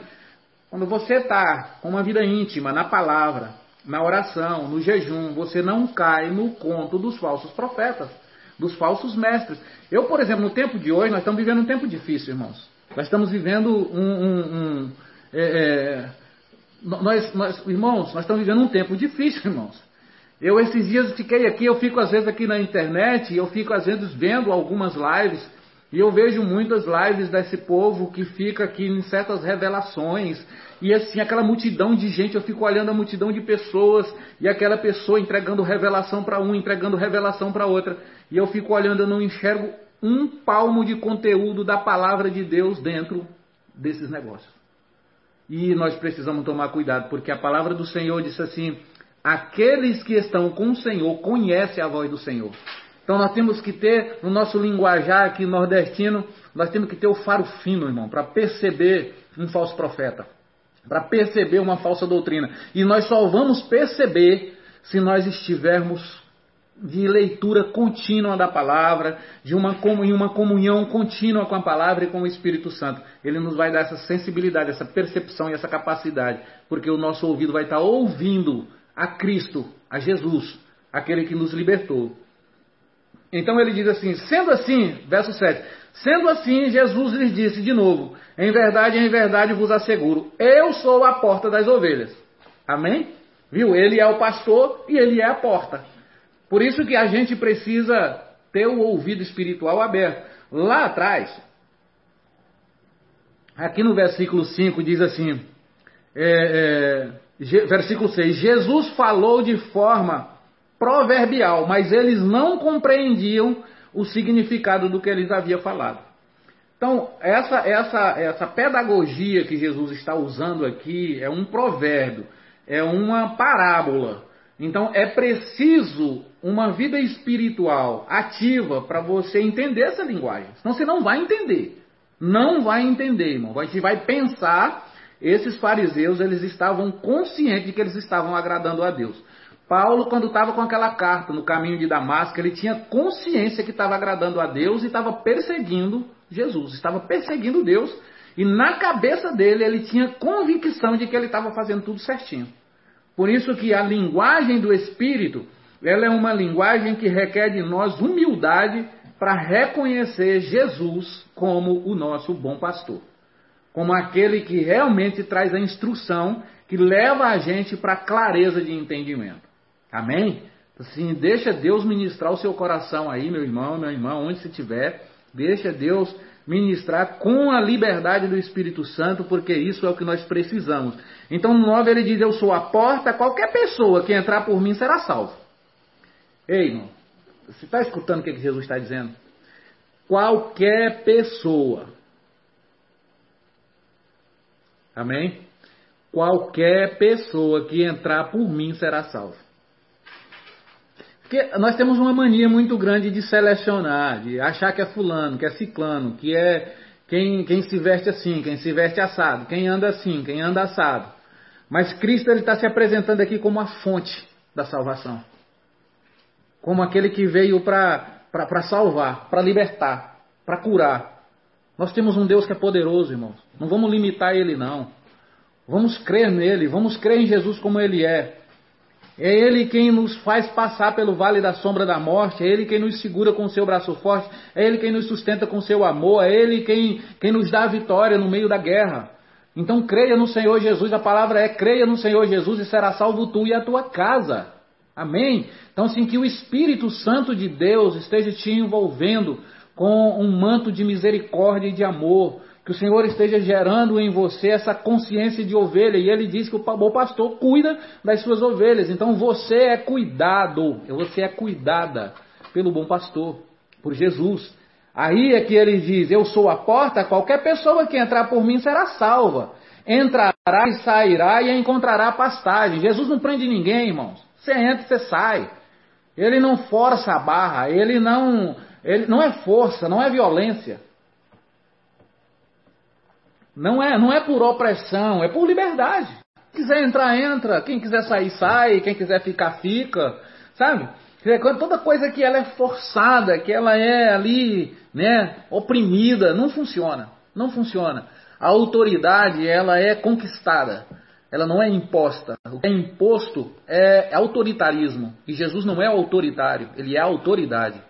Quando você está com uma vida íntima, na palavra, na oração, no jejum, você não cai no conto dos falsos profetas, dos falsos mestres. Eu, por exemplo, no tempo de hoje, nós estamos vivendo um tempo difícil, irmãos. Nós estamos vivendo um, um, um é, é, nós, nós, irmãos, nós estamos vivendo um tempo difícil, irmãos. Eu esses dias fiquei aqui, eu fico às vezes aqui na internet, eu fico às vezes vendo algumas lives, e eu vejo muitas lives desse povo que fica aqui em certas revelações, e assim, aquela multidão de gente, eu fico olhando a multidão de pessoas, e aquela pessoa entregando revelação para um, entregando revelação para outra, e eu fico olhando, eu não enxergo um palmo de conteúdo da palavra de Deus dentro desses negócios. E nós precisamos tomar cuidado, porque a palavra do Senhor disse assim: aqueles que estão com o Senhor conhecem a voz do Senhor. Então nós temos que ter, no nosso linguajar aqui nordestino, nós temos que ter o faro fino, irmão, para perceber um falso profeta. para perceber uma falsa doutrina. E nós só vamos perceber se nós estivermos de leitura contínua da palavra, de uma, em uma comunhão contínua com a palavra e com o Espírito Santo. Ele nos vai dar essa sensibilidade, essa percepção e essa capacidade, porque o nosso ouvido vai estar ouvindo a Cristo, a Jesus, aquele que nos libertou. Então ele diz assim: sendo assim, verso 7, sendo assim, Jesus lhes disse de novo: em verdade, em verdade vos asseguro, eu sou a porta das ovelhas. Amém? Viu? Ele é o pastor e ele é a porta. Por isso que a gente precisa ter o ouvido espiritual aberto. Lá atrás, aqui no versículo 5 diz assim, é, é, versículo 6, Jesus falou de forma proverbial, mas eles não compreendiam o significado do que eles havia falado. Então, essa, essa, essa pedagogia que Jesus está usando aqui é um provérbio, é uma parábola. Então, é preciso uma vida espiritual ativa para você entender essa linguagem. Senão você não vai entender. Não vai entender, irmão. Você vai pensar, esses fariseus, eles estavam conscientes de que eles estavam agradando a Deus. Paulo, quando estava com aquela carta no caminho de Damasco, ele tinha consciência que estava agradando a Deus e estava perseguindo Jesus, estava perseguindo Deus, e na cabeça dele ele tinha convicção de que ele estava fazendo tudo certinho. Por isso que a linguagem do Espírito, ela é uma linguagem que requer de nós humildade para reconhecer Jesus como o nosso bom pastor. Como aquele que realmente traz a instrução que leva a gente para clareza de entendimento. Amém? Assim, deixa Deus ministrar o seu coração aí, meu irmão, meu irmão, onde você estiver. Deixa Deus ministrar com a liberdade do Espírito Santo, porque isso é o que nós precisamos. Então, no 9 ele diz: Eu sou a porta, qualquer pessoa que entrar por mim será salvo. Ei, irmão, você está escutando o que Jesus está dizendo? Qualquer pessoa. Amém? Qualquer pessoa que entrar por mim será salvo. Porque nós temos uma mania muito grande de selecionar, de achar que é fulano, que é ciclano, que é quem, quem se veste assim, quem se veste assado, quem anda assim, quem anda assado. Mas Cristo está se apresentando aqui como a fonte da salvação. Como aquele que veio para salvar, para libertar, para curar. Nós temos um Deus que é poderoso, irmãos. Não vamos limitar ele, não. Vamos crer nele, vamos crer em Jesus como ele é. É Ele quem nos faz passar pelo vale da sombra da morte, é Ele quem nos segura com seu braço forte, é Ele quem nos sustenta com seu amor, é Ele quem, quem nos dá a vitória no meio da guerra. Então creia no Senhor Jesus, a palavra é creia no Senhor Jesus e será salvo tu e a tua casa. Amém? Então, sim, que o Espírito Santo de Deus esteja te envolvendo com um manto de misericórdia e de amor, que o Senhor esteja gerando em você essa consciência de ovelha. E ele diz que o bom pastor cuida das suas ovelhas. Então você é cuidado, você é cuidada pelo bom pastor, por Jesus. Aí é que ele diz: Eu sou a porta, qualquer pessoa que entrar por mim será salva. Entrará e sairá e encontrará pastagem. Jesus não prende ninguém, irmãos. Você entra e você sai. Ele não força a barra, ele não, ele não é força, não é violência. Não é, não é por opressão, é por liberdade. Quiser entrar, entra. Quem quiser sair, sai. Quem quiser ficar, fica. Sabe? Toda coisa que ela é forçada, que ela é ali, né, oprimida, não funciona. Não funciona. A autoridade, ela é conquistada. Ela não é imposta. O que é imposto é autoritarismo. E Jesus não é autoritário, ele é autoridade.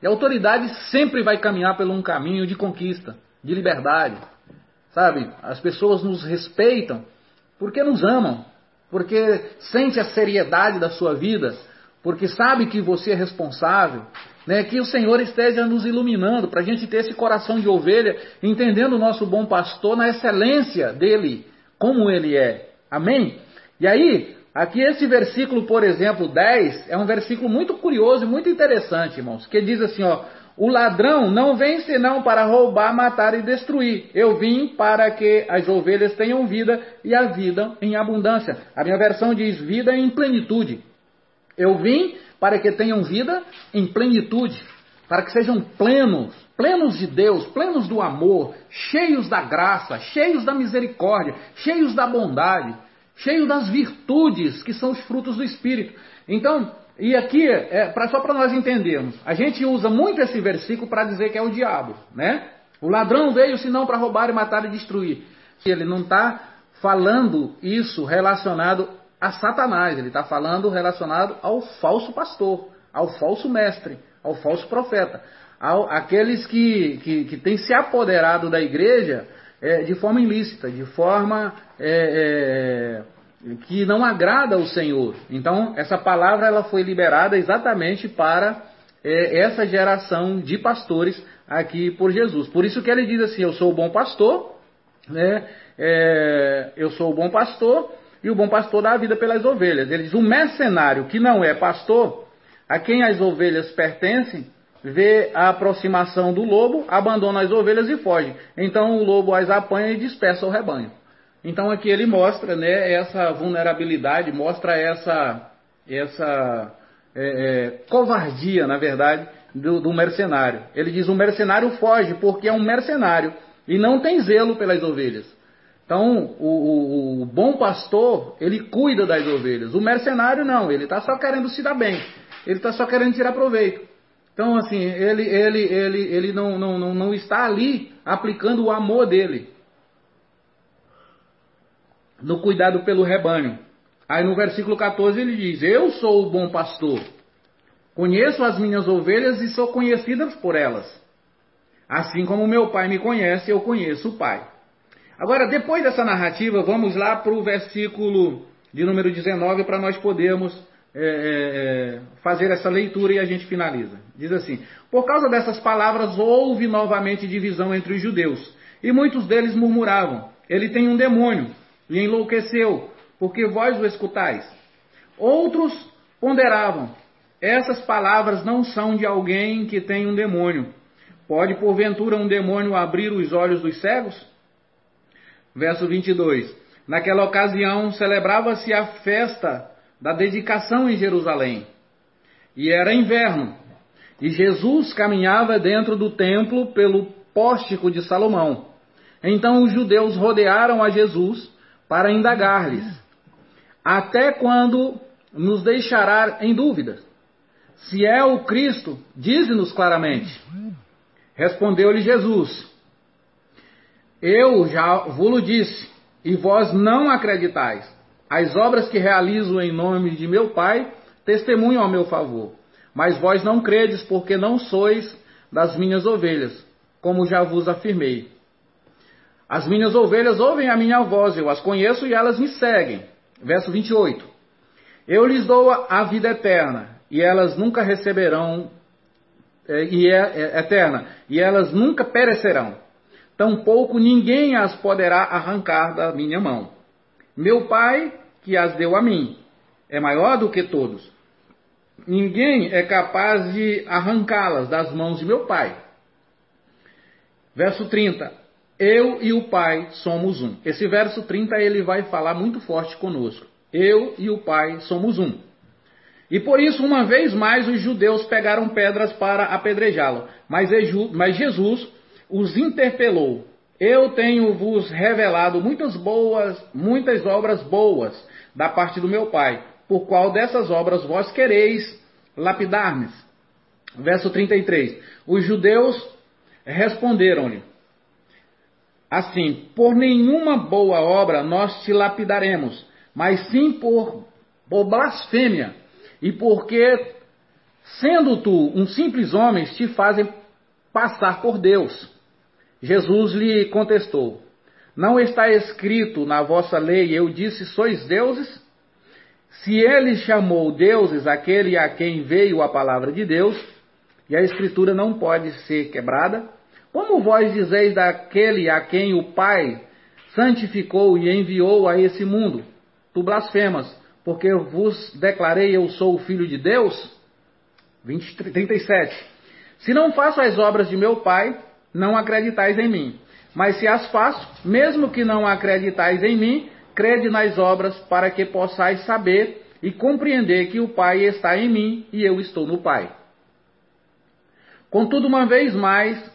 E a autoridade sempre vai caminhar por um caminho de conquista, de liberdade. Sabe? As pessoas nos respeitam porque nos amam, porque sente a seriedade da sua vida, porque sabe que você é responsável, né? que o Senhor esteja nos iluminando para a gente ter esse coração de ovelha, entendendo o nosso bom pastor na excelência dele, como ele é. Amém? E aí, aqui esse versículo, por exemplo, 10, é um versículo muito curioso e muito interessante, irmãos, que diz assim, ó, o ladrão não vem senão para roubar, matar e destruir. Eu vim para que as ovelhas tenham vida e a vida em abundância. A minha versão diz vida em plenitude. Eu vim para que tenham vida em plenitude. para que sejam plenos, plenos de Deus, plenos do amor, cheios da graça, cheios da misericórdia, cheios da bondade, cheios das virtudes que são os frutos do Espírito. Então, e aqui, é, pra, só para nós entendermos, a gente usa muito esse versículo para dizer que é o diabo, né? O ladrão veio senão para roubar e matar e destruir. Ele não está falando isso relacionado a Satanás, ele está falando relacionado ao falso pastor, ao falso mestre, ao falso profeta, ao, aqueles que, que, que têm se apoderado da igreja é, de forma ilícita, de forma é, é, que não agrada ao Senhor. Então, essa palavra ela foi liberada exatamente para é, essa geração de pastores aqui por Jesus. Por isso que ele diz assim: Eu sou o bom pastor, né? É, eu sou o bom pastor e o bom pastor dá a vida pelas ovelhas. Ele diz: O mercenário que não é pastor, a quem as ovelhas pertencem, vê a aproximação do lobo, abandona as ovelhas e foge. Então o lobo as apanha e dispersa o rebanho. Então aqui ele mostra né, essa vulnerabilidade, mostra essa, essa é, é, covardia, na verdade, do, do mercenário. Ele diz: o mercenário foge porque é um mercenário e não tem zelo pelas ovelhas. Então, o, o, o, bom pastor, ele cuida das ovelhas. O mercenário não, ele está só querendo se dar bem. Ele está só querendo tirar proveito. Então, assim, ele, ele, ele, ele não, não, não, não está ali aplicando o amor dele no cuidado pelo rebanho. Aí no versículo 14 ele diz: Eu sou o bom pastor. Conheço as minhas ovelhas e sou conhecida por elas. Assim como meu pai me conhece, eu conheço o pai. Agora, depois dessa narrativa, vamos lá para o versículo de número 19 para nós podermos é, é, é, fazer essa leitura e a gente finaliza. Diz assim: Por causa dessas palavras houve novamente divisão entre os judeus, e muitos deles murmuravam: Ele tem um demônio, e enlouqueceu, porque vós o escutais. Outros ponderavam: essas palavras não são de alguém que tem um demônio. Pode, porventura, um demônio abrir os olhos dos cegos? Verso 22. Naquela ocasião celebrava-se a festa da dedicação em Jerusalém. E era inverno. E Jesus caminhava dentro do templo pelo pórtico de Salomão. Então os judeus rodearam a Jesus para indagar-lhes: Até quando nos deixará em dúvidas? Se é o Cristo, dize-nos claramente. Respondeu-lhe Jesus: Eu já vos disse, e vós não acreditais. As obras que realizo em nome de meu Pai testemunham a meu favor. Mas vós não credes, porque não sois das minhas ovelhas, como já vos afirmei. As minhas ovelhas ouvem a minha voz, eu as conheço e elas me seguem. Verso 28. Eu lhes dou a vida eterna, e elas nunca receberão, é, e é, é eterna, e elas nunca perecerão. Tampouco ninguém as poderá arrancar da minha mão. Meu Pai, que as deu a mim, é maior do que todos. Ninguém é capaz de arrancá-las das mãos de meu Pai. Verso 30. Eu e o Pai somos um. Esse verso 30 ele vai falar muito forte conosco. Eu e o Pai somos um. E por isso, uma vez mais, os judeus pegaram pedras para apedrejá-lo. Mas Jesus os interpelou. Eu tenho vos revelado muitas boas, muitas obras boas da parte do meu Pai. Por qual dessas obras vós quereis lapidar-me? Verso 33. Os judeus responderam-lhe assim: Por nenhuma boa obra nós te lapidaremos, mas sim por, por blasfêmia e porque, sendo tu um simples homem, te fazem passar por Deus. Jesus lhe contestou: Não está escrito na vossa lei, eu disse, sois deuses? Se ele chamou deuses aquele a quem veio a palavra de Deus, e a escritura não pode ser quebrada, como vós dizeis daquele a quem o Pai santificou e enviou a esse mundo? Tu blasfemas, porque vos declarei eu sou o filho de Deus? 20, 37. Se não faço as obras de meu Pai, não acreditais em mim. Mas se as faço, mesmo que não acreditais em mim, crede nas obras para que possais saber e compreender que o Pai está em mim e eu estou no Pai. Contudo, uma vez mais,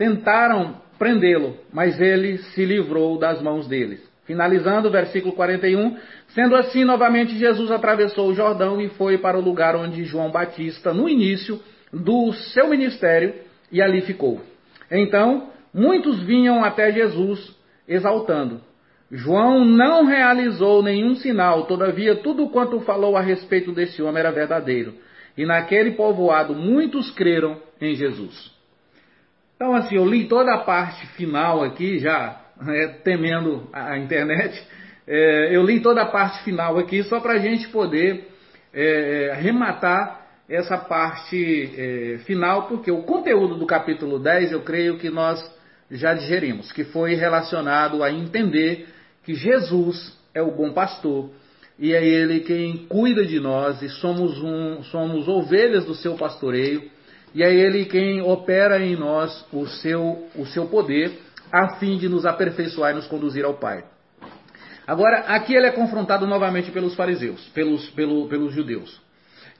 tentaram prendê-lo, mas ele se livrou das mãos deles. Finalizando o versículo 41, sendo assim, novamente Jesus atravessou o Jordão e foi para o lugar onde João Batista, no início do seu ministério, e ali ficou. Então, muitos vinham até Jesus, exaltando: João não realizou nenhum sinal, todavia tudo quanto falou a respeito desse homem era verdadeiro. E naquele povoado muitos creram em Jesus. Então, assim, eu li toda a parte final aqui, já é, temendo a internet. É, eu li toda a parte final aqui só para a gente poder é, arrematar essa parte é, final, porque o conteúdo do capítulo 10 eu creio que nós já digerimos, que foi relacionado a entender que Jesus é o bom pastor e é Ele quem cuida de nós e somos, um, somos ovelhas do seu pastoreio e é Ele quem opera em nós o seu, o seu poder a fim de nos aperfeiçoar e nos conduzir ao Pai. Agora, aqui ele é confrontado novamente pelos fariseus, pelos, pelo, pelos judeus.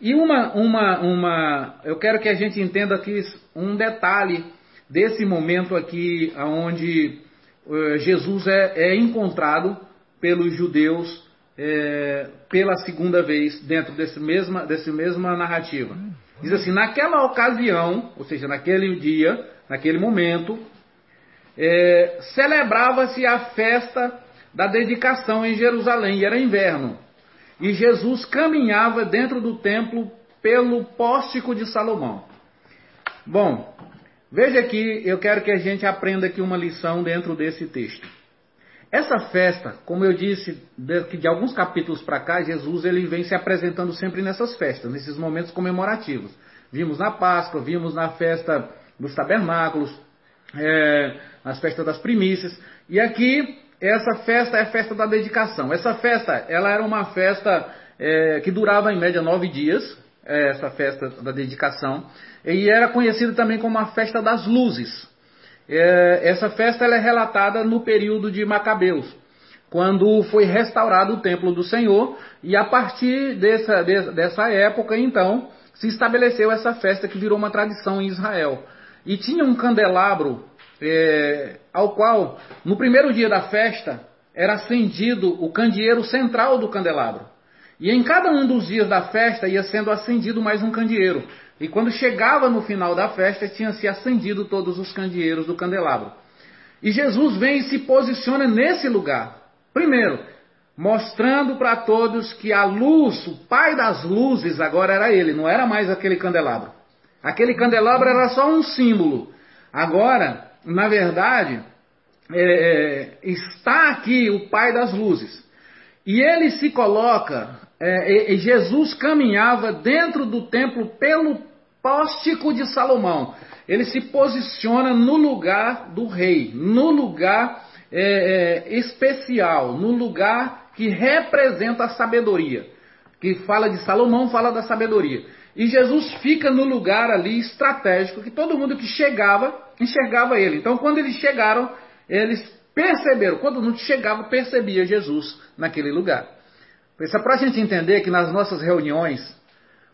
E uma, uma, uma, eu quero que a gente entenda aqui um detalhe desse momento aqui, onde uh, Jesus é, é, encontrado pelos judeus é, pela segunda vez dentro desse mesma, desse mesma narrativa. Diz assim: naquela ocasião, ou seja, naquele dia, naquele momento, é, celebrava-se a festa da dedicação em Jerusalém, e era inverno. E Jesus caminhava dentro do templo pelo pórtico de Salomão. Bom, veja aqui, eu quero que a gente aprenda aqui uma lição dentro desse texto. Essa festa, como eu disse, de, de alguns capítulos para cá, Jesus ele vem se apresentando sempre nessas festas, nesses momentos comemorativos. Vimos na Páscoa, vimos na festa dos tabernáculos, é, nas festas das primícias. E aqui, essa festa é a festa da dedicação. Essa festa, ela era uma festa é, que durava em média nove dias, é, essa festa da dedicação, e era conhecida também como a festa das luzes. É, essa festa é relatada no período de Macabeus, quando foi restaurado o templo do Senhor, e a partir dessa, dessa época, então, se estabeleceu essa festa que virou uma tradição em Israel. E tinha um candelabro é, ao qual, no primeiro dia da festa, era acendido o candeeiro central do candelabro. E em cada um dos dias da festa ia sendo acendido mais um candeeiro. E quando chegava no final da festa, tinha se acendido todos os candeeiros do candelabro. E Jesus vem e se posiciona nesse lugar. Primeiro, mostrando para todos que a luz, o pai das luzes, agora era ele, não era mais aquele candelabro. Aquele candelabro era só um símbolo. Agora, na verdade, é, é está aqui o pai das luzes. E ele se coloca, é, Jesus caminhava dentro do templo pelo póstico de Salomão. Ele se posiciona no lugar do rei, no lugar é, é, especial, no lugar que representa a sabedoria. Que fala de Salomão, fala da sabedoria. E Jesus fica no lugar ali estratégico que todo mundo que chegava enxergava ele. Então, quando eles chegaram, eles perceberam. Quando não chegava, percebia Jesus naquele lugar. Isso é para a gente entender que nas nossas reuniões,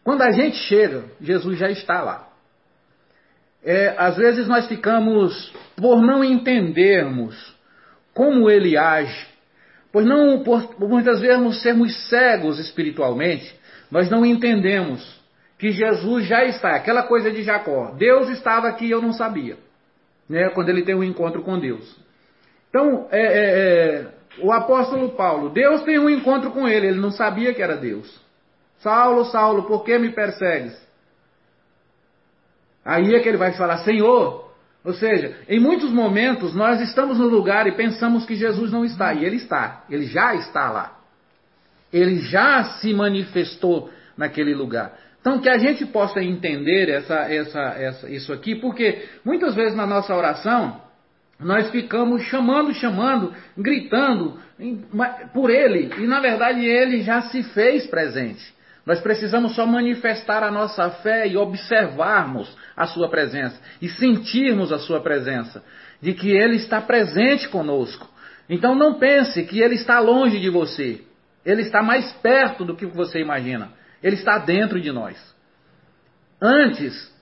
quando a gente chega, Jesus já está lá. É, às vezes nós ficamos, por não entendermos como ele age, por, não, por, por muitas vezes sermos cegos espiritualmente, nós não entendemos que Jesus já está. Aquela coisa de Jacó. Deus estava aqui e eu não sabia. Né, quando ele tem um encontro com Deus. Então, é, é, é, o apóstolo Paulo, Deus tem um encontro com ele, ele não sabia que era Deus. Saulo, Saulo, por que me persegues? Aí é que ele vai falar, Senhor. Ou seja, em muitos momentos nós estamos no lugar e pensamos que Jesus não está. E ele está, ele já está lá. Ele já se manifestou naquele lugar. Então, que a gente possa entender essa, essa, essa, isso aqui, porque muitas vezes na nossa oração, nós ficamos chamando, chamando, gritando por Ele, e na verdade Ele já se fez presente. Nós precisamos só manifestar a nossa fé e observarmos a Sua presença e sentirmos a Sua presença, de que Ele está presente conosco. Então não pense que Ele está longe de você. Ele está mais perto do que você imagina. Ele está dentro de nós. Antes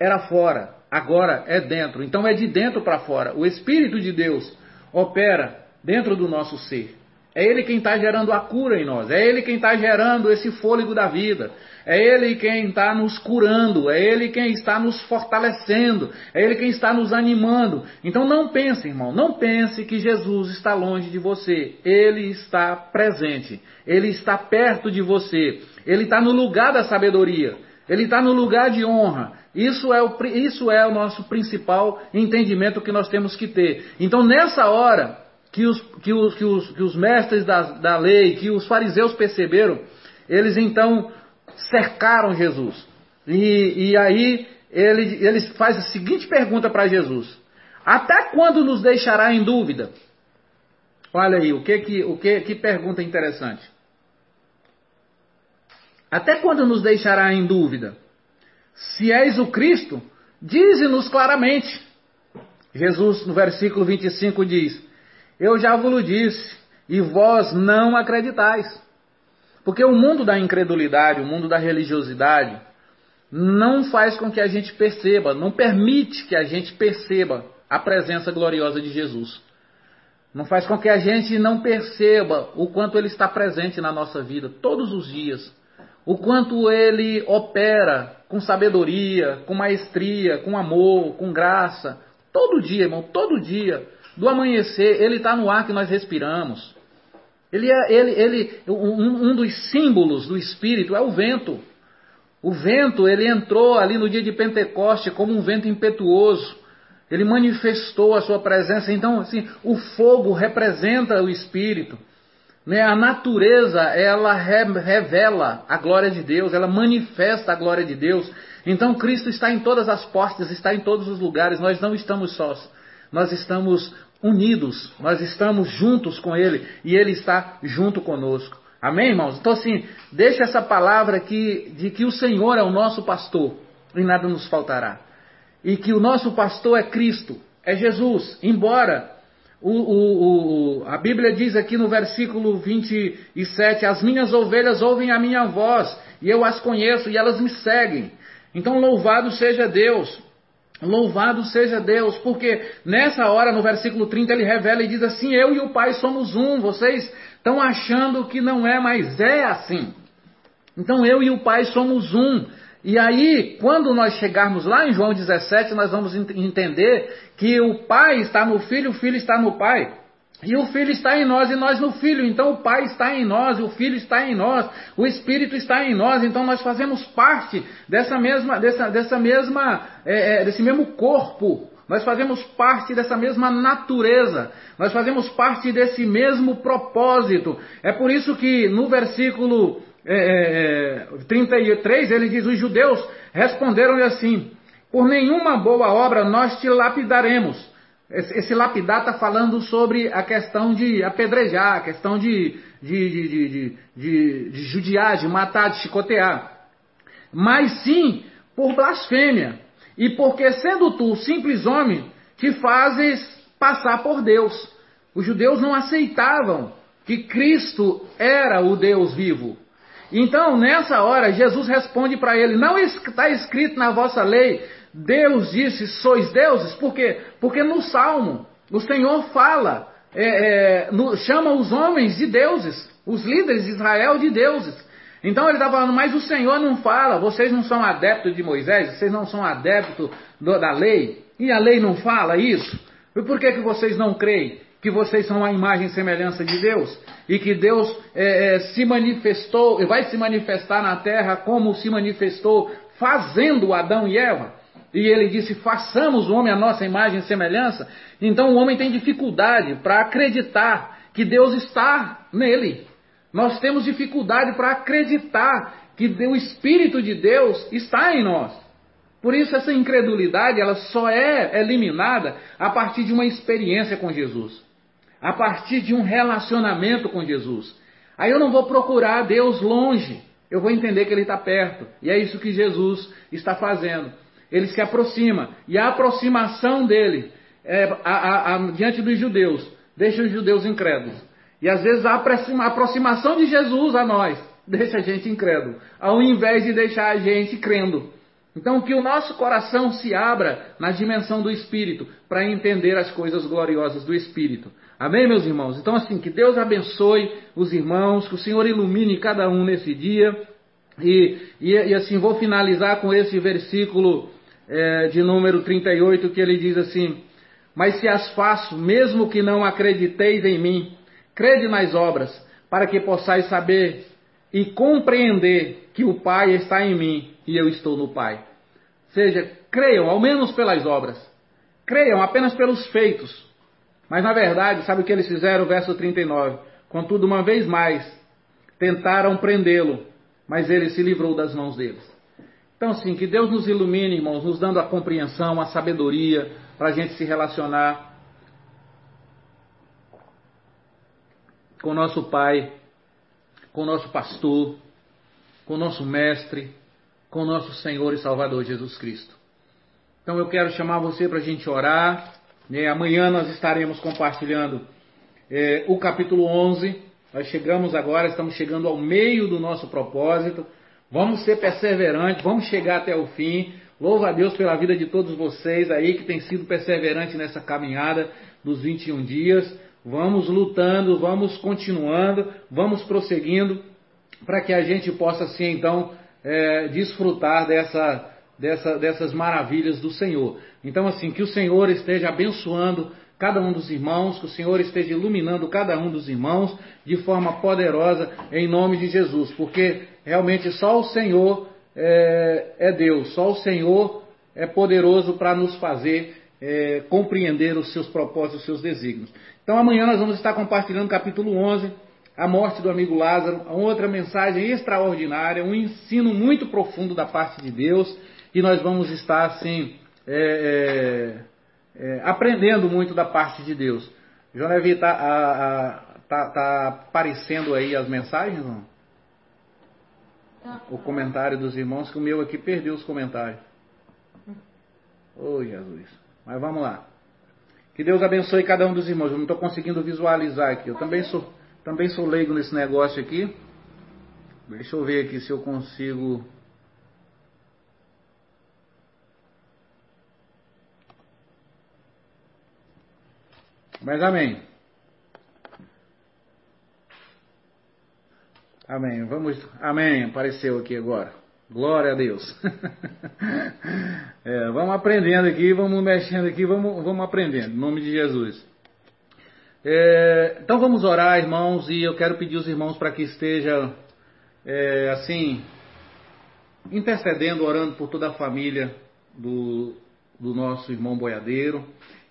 era fora, agora é dentro. Então é de dentro para fora. O Espírito de Deus opera dentro do nosso ser. É Ele quem está gerando a cura em nós. É Ele quem está gerando esse fôlego da vida. É Ele quem está nos curando. É Ele quem está nos fortalecendo. É Ele quem está nos animando. Então não pense, irmão, não pense que Jesus está longe de você. Ele está presente. Ele está perto de você. Ele está no lugar da sabedoria. Ele está no lugar de honra. Isso é, o, isso é o nosso principal entendimento que nós temos que ter. Então, nessa hora que os, que os, que os, que os mestres da, da lei, que os fariseus perceberam, eles então cercaram Jesus. E, e aí ele, ele faz a seguinte pergunta para Jesus: Até quando nos deixará em dúvida? Olha aí, o que que, o que, que pergunta interessante. Até quando nos deixará em dúvida? Se és o Cristo, dize-nos claramente. Jesus, no versículo 25, diz: Eu já vos disse, e vós não acreditais. Porque o mundo da incredulidade, o mundo da religiosidade, não faz com que a gente perceba, não permite que a gente perceba a presença gloriosa de Jesus. Não faz com que a gente não perceba o quanto ele está presente na nossa vida todos os dias o quanto ele opera com sabedoria, com maestria, com amor, com graça. Todo dia, irmão, todo dia. Do amanhecer, ele está no ar que nós respiramos. Ele é, ele, ele, um, um dos símbolos do Espírito é o vento. O vento, ele entrou ali no dia de Pentecoste como um vento impetuoso. Ele manifestou a sua presença. Então, assim, o fogo representa o Espírito. Né? A natureza, ela revela a glória de Deus, ela manifesta a glória de Deus. Então Cristo está em todas as portas, está em todos os lugares. Nós não estamos sós, nós estamos unidos, nós estamos juntos com Ele e Ele está junto conosco. Amém, irmãos? Então, assim, deixa essa palavra aqui de que o Senhor é o nosso pastor e nada nos faltará. E que o nosso pastor é Cristo, é Jesus. Embora o, o, o, a Bíblia diz aqui no versículo 27: As minhas ovelhas ouvem a minha voz, e eu as conheço, e elas me seguem. Então, louvado seja Deus. Louvado seja Deus, porque nessa hora, no versículo 30, ele revela e diz assim: Eu e o Pai somos um. Vocês estão achando que não é, mas é assim. Então, eu e o Pai somos um. E aí, quando nós chegarmos lá em João 17, nós vamos entender que o Pai está no Filho, o Filho está no Pai. E o Filho está em nós e nós no Filho. Então o Pai está em nós, o Filho está em nós, o Espírito está em nós. Então nós fazemos parte dessa mesma, dessa, dessa mesma, é, é, desse mesmo corpo. Nós fazemos parte dessa mesma natureza. Nós fazemos parte desse mesmo propósito. É por isso que no versículo é, 33, é, ele diz: Os judeus responderam-lhe assim: Por nenhuma boa obra nós te lapidaremos. Esse, lapidar está falando sobre a questão de apedrejar, a questão de, de, de, de judiar, de matar, de chicotear. Mas sim por blasfêmia. E porque, sendo tu simples homem, te fazes passar por Deus. Os judeus não aceitavam que Cristo era o Deus vivo. Então, nessa hora, Jesus responde para ele: Não está escrito na vossa lei, Deus disse, sois deuses? Por quê? Porque no Salmo, o Senhor fala, é, é, no, chama os homens de deuses, os líderes de Israel de deuses. Então ele está falando, mas o Senhor não fala, vocês não são adeptos de Moisés, vocês não são adeptos do, da lei, e a lei não fala isso? E por que, que vocês não creem? que vocês são a imagem e semelhança de Deus e que Deus é, é, se manifestou vai se manifestar na terra como se manifestou fazendo Adão e Eva. E ele disse: façamos o homem a nossa imagem e semelhança. Então o homem tem dificuldade para acreditar que Deus está nele. Nós temos dificuldade para acreditar que o Espírito de Deus está em nós. Por isso essa incredulidade ela só é eliminada a partir de uma experiência com Jesus a partir de um relacionamento com Jesus. Aí eu não vou procurar Deus longe, eu vou entender que Ele está perto. E é isso que Jesus está fazendo. Ele se aproxima, e a aproximação dele é, a, a, a, diante dos judeus deixa os judeus incrédulos. E às vezes a aproximação de Jesus a nós deixa a gente incrédulo, ao invés de deixar a gente crendo. Então, que o nosso coração se abra na dimensão do Espírito para entender as coisas gloriosas do Espírito. Amém, meus irmãos? Então, assim, que Deus abençoe os irmãos, que o Senhor ilumine cada um nesse dia. E, e, e assim, vou finalizar com esse versículo é, de número 38, que ele diz assim: Mas se as faço, mesmo que não acrediteis em mim, crede nas obras, para que possais saber e compreender que o Pai está em mim e eu estou no Pai. Seja, creiam, ao menos pelas obras. Creiam apenas pelos feitos. Mas na verdade, sabe o que eles fizeram? Verso 39. Contudo, uma vez mais, tentaram prendê-lo, mas ele se livrou das mãos deles. Então, sim, que Deus nos ilumine, irmãos, nos dando a compreensão, a sabedoria, para a gente se relacionar com nosso Pai, com nosso pastor, com nosso mestre, com nosso Senhor e Salvador Jesus Cristo. Então eu quero chamar você para a gente orar. Né? Amanhã nós estaremos compartilhando é, o capítulo 11. Nós chegamos agora, estamos chegando ao meio do nosso propósito. Vamos ser perseverantes, vamos chegar até o fim. Louva a Deus pela vida de todos vocês aí que tem sido perseverante nessa caminhada dos 21 dias. Vamos lutando, vamos continuando, vamos prosseguindo para que a gente possa assim então é, desfrutar dessa, dessa, dessas maravilhas do Senhor. Então, assim, que o Senhor esteja abençoando cada um dos irmãos, que o Senhor esteja iluminando cada um dos irmãos de forma poderosa em nome de Jesus, porque realmente só o Senhor é, é Deus, só o Senhor é poderoso para nos fazer é, compreender os seus propósitos, os seus desígnios. Então amanhã nós vamos estar compartilhando capítulo 11 a morte do amigo Lázaro, outra mensagem extraordinária, um ensino muito profundo da parte de Deus, e nós vamos estar assim é, é, é, aprendendo muito da parte de Deus. João Levi, está tá, tá aparecendo aí as mensagens? Não? O comentário dos irmãos, que o meu aqui perdeu os comentários. Oh, Jesus. Mas vamos lá. Que Deus abençoe cada um dos irmãos. Eu não estou conseguindo visualizar aqui. Eu também sou. Também sou leigo nesse negócio aqui. Deixa eu ver aqui se eu consigo. Mas amém. Amém. Vamos. Amém. Apareceu aqui agora. Glória a Deus. é, vamos aprendendo aqui, vamos mexendo aqui, vamos, vamos aprendendo. Em nome de Jesus. É, então vamos orar, irmãos, e eu quero pedir os irmãos para que estejam é, assim intercedendo, orando por toda a família do, do nosso irmão boiadeiro.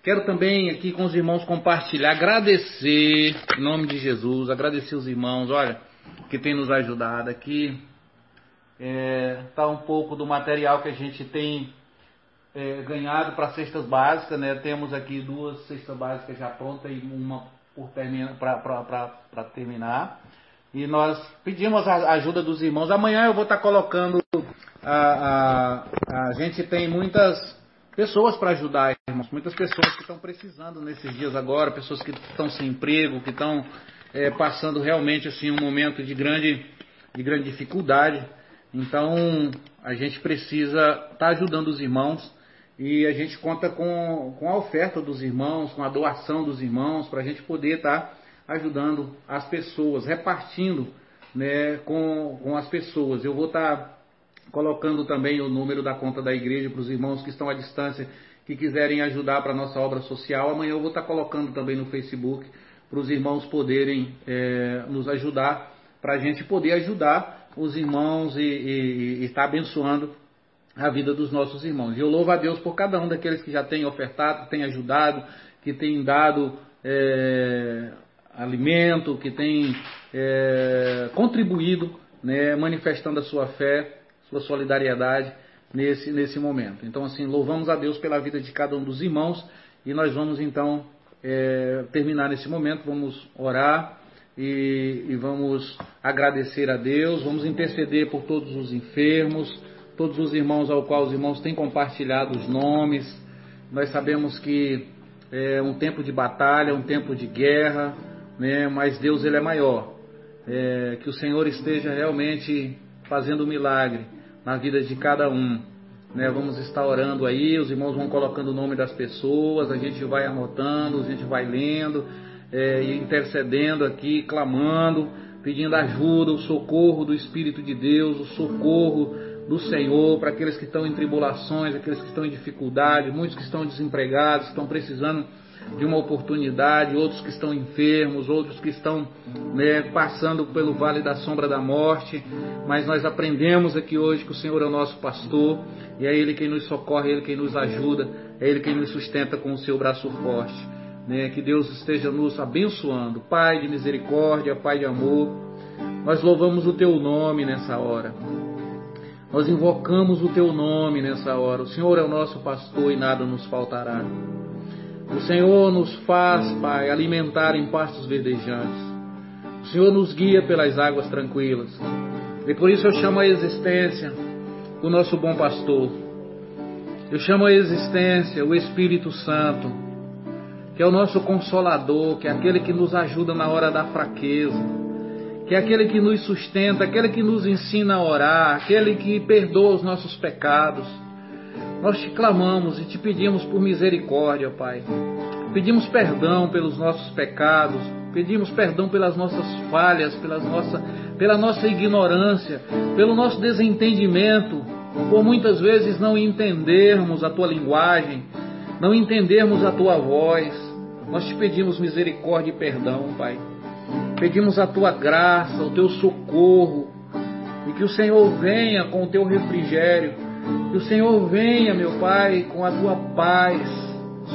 Quero também aqui com os irmãos compartilhar, agradecer, em nome de Jesus, agradecer os irmãos, olha, que tem nos ajudado aqui. Está é, um pouco do material que a gente tem é, ganhado para cestas básicas, né? Temos aqui duas cestas básicas já prontas e uma para terminar. E nós pedimos a ajuda dos irmãos. Amanhã eu vou estar colocando. A, a, a gente tem muitas pessoas para ajudar, irmãos. Muitas pessoas que estão precisando nesses dias agora, pessoas que estão sem emprego, que estão é, passando realmente assim um momento de grande, de grande dificuldade. Então a gente precisa estar tá ajudando os irmãos e a gente conta com, com a oferta dos irmãos, com a doação dos irmãos, para a gente poder estar tá ajudando as pessoas, repartindo né, com, com as pessoas. Eu vou estar tá colocando também o número da conta da igreja para os irmãos que estão à distância, que quiserem ajudar para a nossa obra social. Amanhã eu vou estar tá colocando também no Facebook para os irmãos poderem é, nos ajudar, para a gente poder ajudar os irmãos e, estar abençoando a vida dos nossos irmãos. E eu louvo a Deus por cada um daqueles que já têm ofertado, que têm ajudado, que têm dado é, alimento, que têm é, contribuído, né, manifestando a sua fé, sua solidariedade nesse, nesse momento. Então, assim, louvamos a Deus pela vida de cada um dos irmãos e nós vamos então é, terminar nesse momento, vamos orar. E, e vamos agradecer a Deus, vamos interceder por todos os enfermos, todos os irmãos ao qual os irmãos têm compartilhado os nomes. Nós sabemos que é um tempo de batalha, um tempo de guerra, né? mas Deus ele é maior. É, que o Senhor esteja realmente fazendo um milagre na vida de cada um. Né, vamos estar orando aí, os irmãos vão colocando o nome das pessoas, a gente vai anotando, a gente vai lendo, é, intercedendo aqui, clamando, pedindo ajuda, o socorro do Espírito de Deus, o socorro do Senhor para aqueles que estão em tribulações, aqueles que estão em dificuldade, muitos que estão desempregados, estão precisando de uma oportunidade, outros que estão enfermos, outros que estão né, passando pelo vale da sombra da morte. Mas nós aprendemos aqui hoje que o Senhor é o nosso pastor e é Ele quem nos socorre, é Ele quem nos ajuda, é Ele quem nos sustenta com o seu braço forte. Né? Que Deus esteja nos abençoando. Pai de misericórdia, Pai de amor, nós louvamos o Teu nome nessa hora. Nós invocamos o Teu nome nessa hora. O Senhor é o nosso pastor e nada nos faltará. O Senhor nos faz, Pai, alimentar em pastos verdejantes. O Senhor nos guia pelas águas tranquilas. E por isso eu chamo a existência o nosso bom pastor. Eu chamo a existência o Espírito Santo, que é o nosso consolador, que é aquele que nos ajuda na hora da fraqueza, que é aquele que nos sustenta, aquele que nos ensina a orar, aquele que perdoa os nossos pecados nós te clamamos e te pedimos por misericórdia, Pai. Pedimos perdão pelos nossos pecados, pedimos perdão pelas nossas falhas, pelas nossa, pela nossa ignorância, pelo nosso desentendimento, por muitas vezes não entendermos a tua linguagem, não entendermos a tua voz. Nós te pedimos misericórdia e perdão, Pai. Pedimos a tua graça, o teu socorro, e que o Senhor venha com o teu refrigério que o Senhor venha, meu Pai, com a tua paz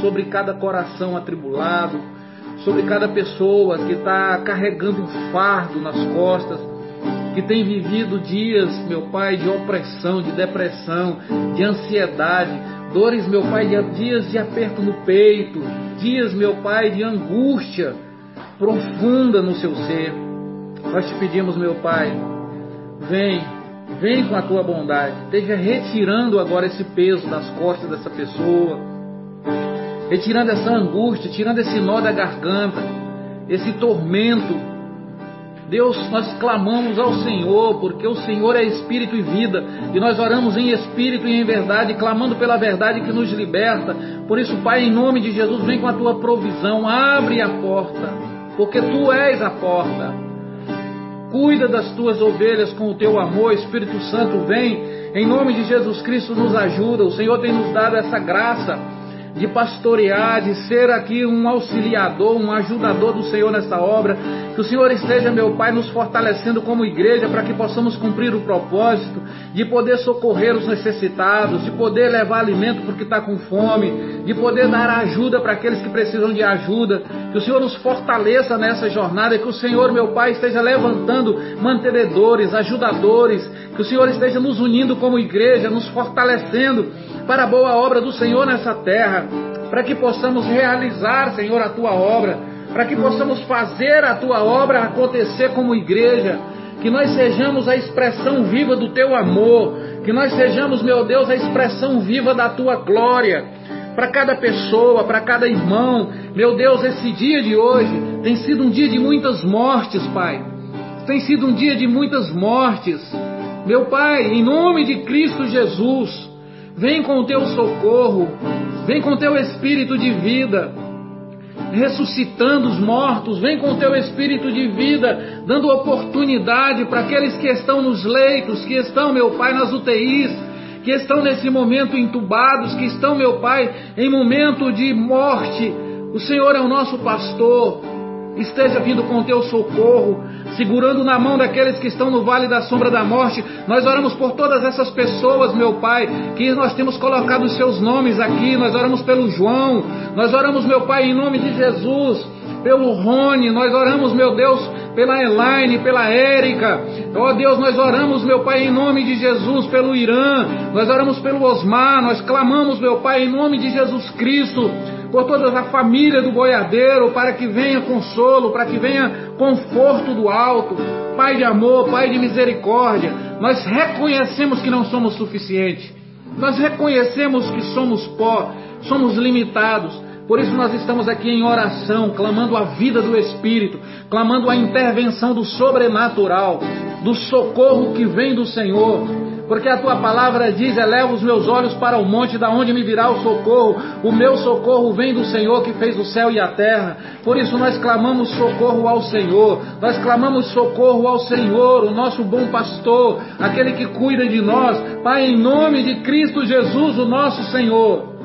sobre cada coração atribulado, sobre cada pessoa que está carregando um fardo nas costas, que tem vivido dias, meu Pai, de opressão, de depressão, de ansiedade, dores, meu Pai, de dias de aperto no peito, dias, meu Pai, de angústia profunda no seu ser. Nós te pedimos, meu Pai, vem Vem com a tua bondade. Esteja retirando agora esse peso das costas dessa pessoa. Retirando essa angústia, tirando esse nó da garganta, esse tormento. Deus, nós clamamos ao Senhor, porque o Senhor é espírito e vida, e nós oramos em espírito e em verdade, clamando pela verdade que nos liberta. Por isso, Pai, em nome de Jesus, vem com a tua provisão, abre a porta, porque tu és a porta. Cuida das tuas ovelhas com o teu amor, Espírito Santo, vem. Em nome de Jesus Cristo, nos ajuda. O Senhor tem nos dado essa graça de pastorear, de ser aqui um auxiliador, um ajudador do Senhor nessa obra. Que o Senhor esteja, meu Pai, nos fortalecendo como igreja para que possamos cumprir o propósito de poder socorrer os necessitados, de poder levar alimento para o que está com fome, de poder dar ajuda para aqueles que precisam de ajuda. Que o Senhor nos fortaleça nessa jornada que o Senhor, meu Pai, esteja levantando mantenedores, ajudadores, que o Senhor esteja nos unindo como igreja, nos fortalecendo para a boa obra do Senhor nessa terra, para que possamos realizar, Senhor, a tua obra, para que possamos fazer a tua obra acontecer como igreja, que nós sejamos a expressão viva do teu amor, que nós sejamos, meu Deus, a expressão viva da tua glória. Para cada pessoa, para cada irmão, meu Deus, esse dia de hoje tem sido um dia de muitas mortes, Pai. Tem sido um dia de muitas mortes. Meu Pai, em nome de Cristo Jesus, Vem com o teu socorro, vem com o teu espírito de vida, ressuscitando os mortos, vem com o teu espírito de vida, dando oportunidade para aqueles que estão nos leitos, que estão, meu Pai, nas UTIs, que estão nesse momento entubados, que estão, meu Pai, em momento de morte. O Senhor é o nosso pastor, esteja vindo com o teu socorro, segurando na mão daqueles que estão no vale da sombra da morte. Nós oramos por todas essas pessoas, meu Pai, que nós temos colocado os seus nomes aqui. Nós oramos pelo João, nós oramos, meu Pai, em nome de Jesus, pelo Rony, nós oramos, meu Deus, pela Elaine, pela Érica. Ó oh, Deus, nós oramos, meu Pai, em nome de Jesus, pelo Irã. Nós oramos pelo Osmar. Nós clamamos, meu Pai, em nome de Jesus Cristo por toda a família do boiadeiro, para que venha consolo, para que venha conforto do alto. Pai de amor, Pai de misericórdia, nós reconhecemos que não somos suficientes. Nós reconhecemos que somos pó, somos limitados. Por isso nós estamos aqui em oração, clamando a vida do Espírito, clamando a intervenção do sobrenatural, do socorro que vem do Senhor. porque a tua palavra diz: eleva os meus olhos para o monte, da onde me virá o socorro. O meu socorro vem do Senhor que fez o céu e a terra. Por isso nós clamamos socorro ao Senhor. Nós clamamos socorro ao Senhor, o nosso bom pastor, aquele que cuida de nós. Pai, em nome de Cristo Jesus, o nosso Senhor.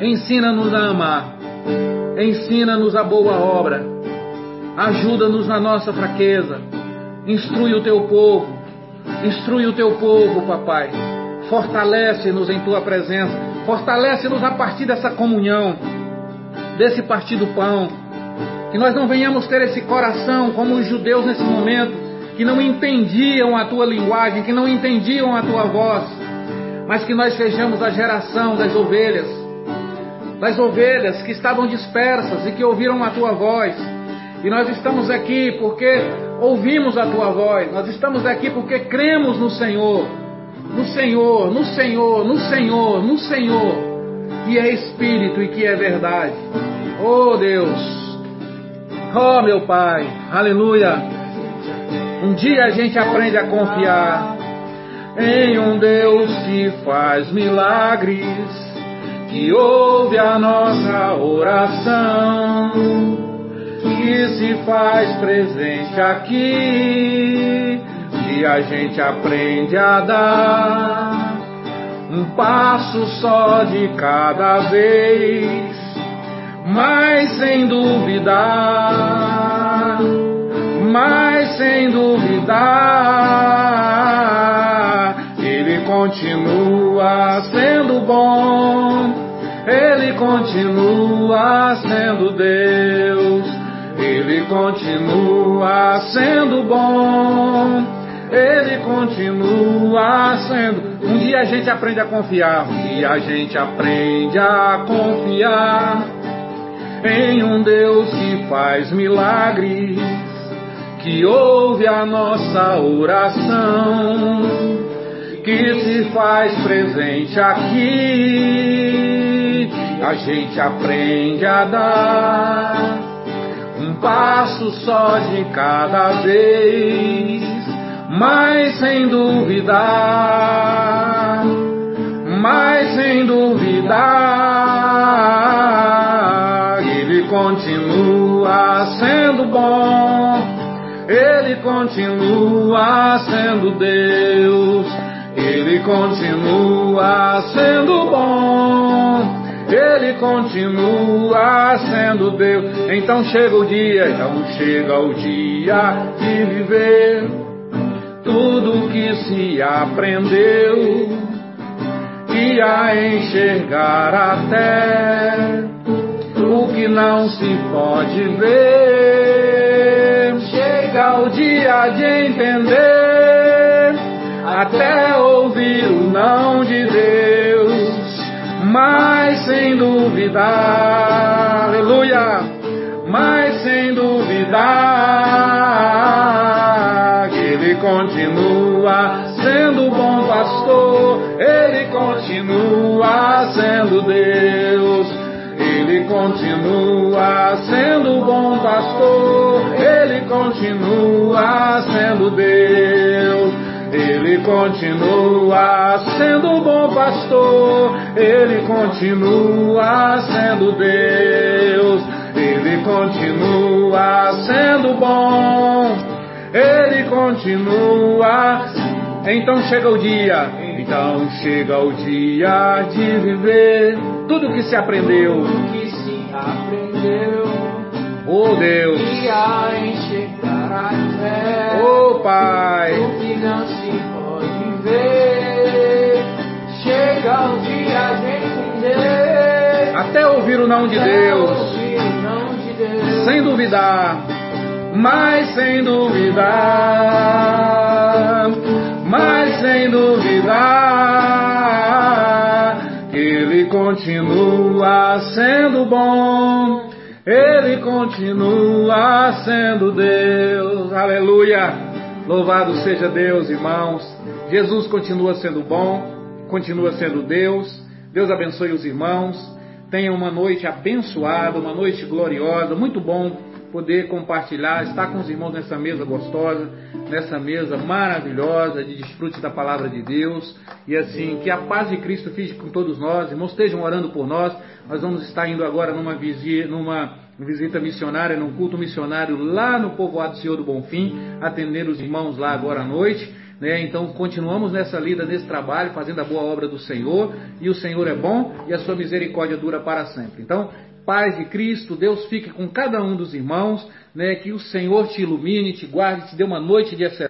Ensina-nos a amar. Ensina-nos a boa obra. Ajuda-nos na nossa fraqueza. Instrui o teu povo Instrui o teu povo, papai. Fortalece-nos em tua presença. Fortalece-nos a partir dessa comunhão, desse partir do pão. Que nós não venhamos ter esse coração como os judeus nesse momento, que não entendiam a tua linguagem, que não entendiam a tua voz, mas que nós sejamos a geração das ovelhas, das ovelhas que estavam dispersas e que ouviram a tua voz. E nós estamos aqui porque ouvimos a tua voz, nós estamos aqui porque cremos no Senhor, no Senhor, no Senhor, no Senhor, no Senhor, que é Espírito e que é verdade. Oh Deus, oh meu Pai, aleluia. Um dia a gente aprende a confiar em um Deus que faz milagres, que ouve a nossa oração que se faz presente aqui, que a gente aprende a dar um passo só de cada vez, mas sem duvidar, mas sem duvidar, ele continua sendo bom. Ele continua sendo Deus ele continua sendo bom. Ele continua sendo. Um dia a gente aprende a confiar. Um dia a gente aprende a confiar em um Deus que faz milagres, que ouve a nossa oração, que se faz presente aqui. A gente aprende a dar um passo só de cada vez, mas sem duvidar, mas sem duvidar, Ele continua sendo bom, Ele continua sendo Deus, Ele continua sendo bom. Ele continua sendo Deus. Então chega o dia, então chega o dia de viver tudo que se aprendeu e a enxergar até o que não se pode ver. Chega o dia de entender, até ouvir o não de Deus mas sem duvidar, aleluia, mas sem duvidar, que Ele continua sendo bom pastor, Ele continua sendo Deus. Ele continua sendo bom pastor, Ele continua sendo Deus. Ele continua sendo bom pastor, Ele continua sendo Deus, Ele continua sendo bom, Ele continua. Então chega o dia, então chega o dia de viver tudo que se aprendeu. Tudo que se aprendeu. Oh Deus. E a enxergar até. Oh Pai. O que não se pode ver. Chega o dia de entender. Até ouvir o não de Deus. Sem duvidar. Mas sem duvidar. Mas sem duvidar. Ele continua sendo bom. Ele continua sendo Deus. Aleluia. Louvado seja Deus, irmãos. Jesus continua sendo bom, continua sendo Deus. Deus abençoe os irmãos. Tenha uma noite abençoada, uma noite gloriosa. Muito bom poder compartilhar, estar com os irmãos nessa mesa gostosa, nessa mesa maravilhosa de desfrute da palavra de Deus. E assim, que a paz de Cristo fique com todos nós. Irmãos, estejam orando por nós. Nós vamos estar indo agora numa visita, numa visita missionária, num culto missionário lá no povoado Senhor do Bonfim, atender os irmãos lá agora à noite. Né? Então continuamos nessa lida, nesse trabalho, fazendo a boa obra do Senhor, e o Senhor é bom e a sua misericórdia dura para sempre. Então, paz de Cristo, Deus fique com cada um dos irmãos, né? que o Senhor te ilumine, te guarde, te dê uma noite de excelência.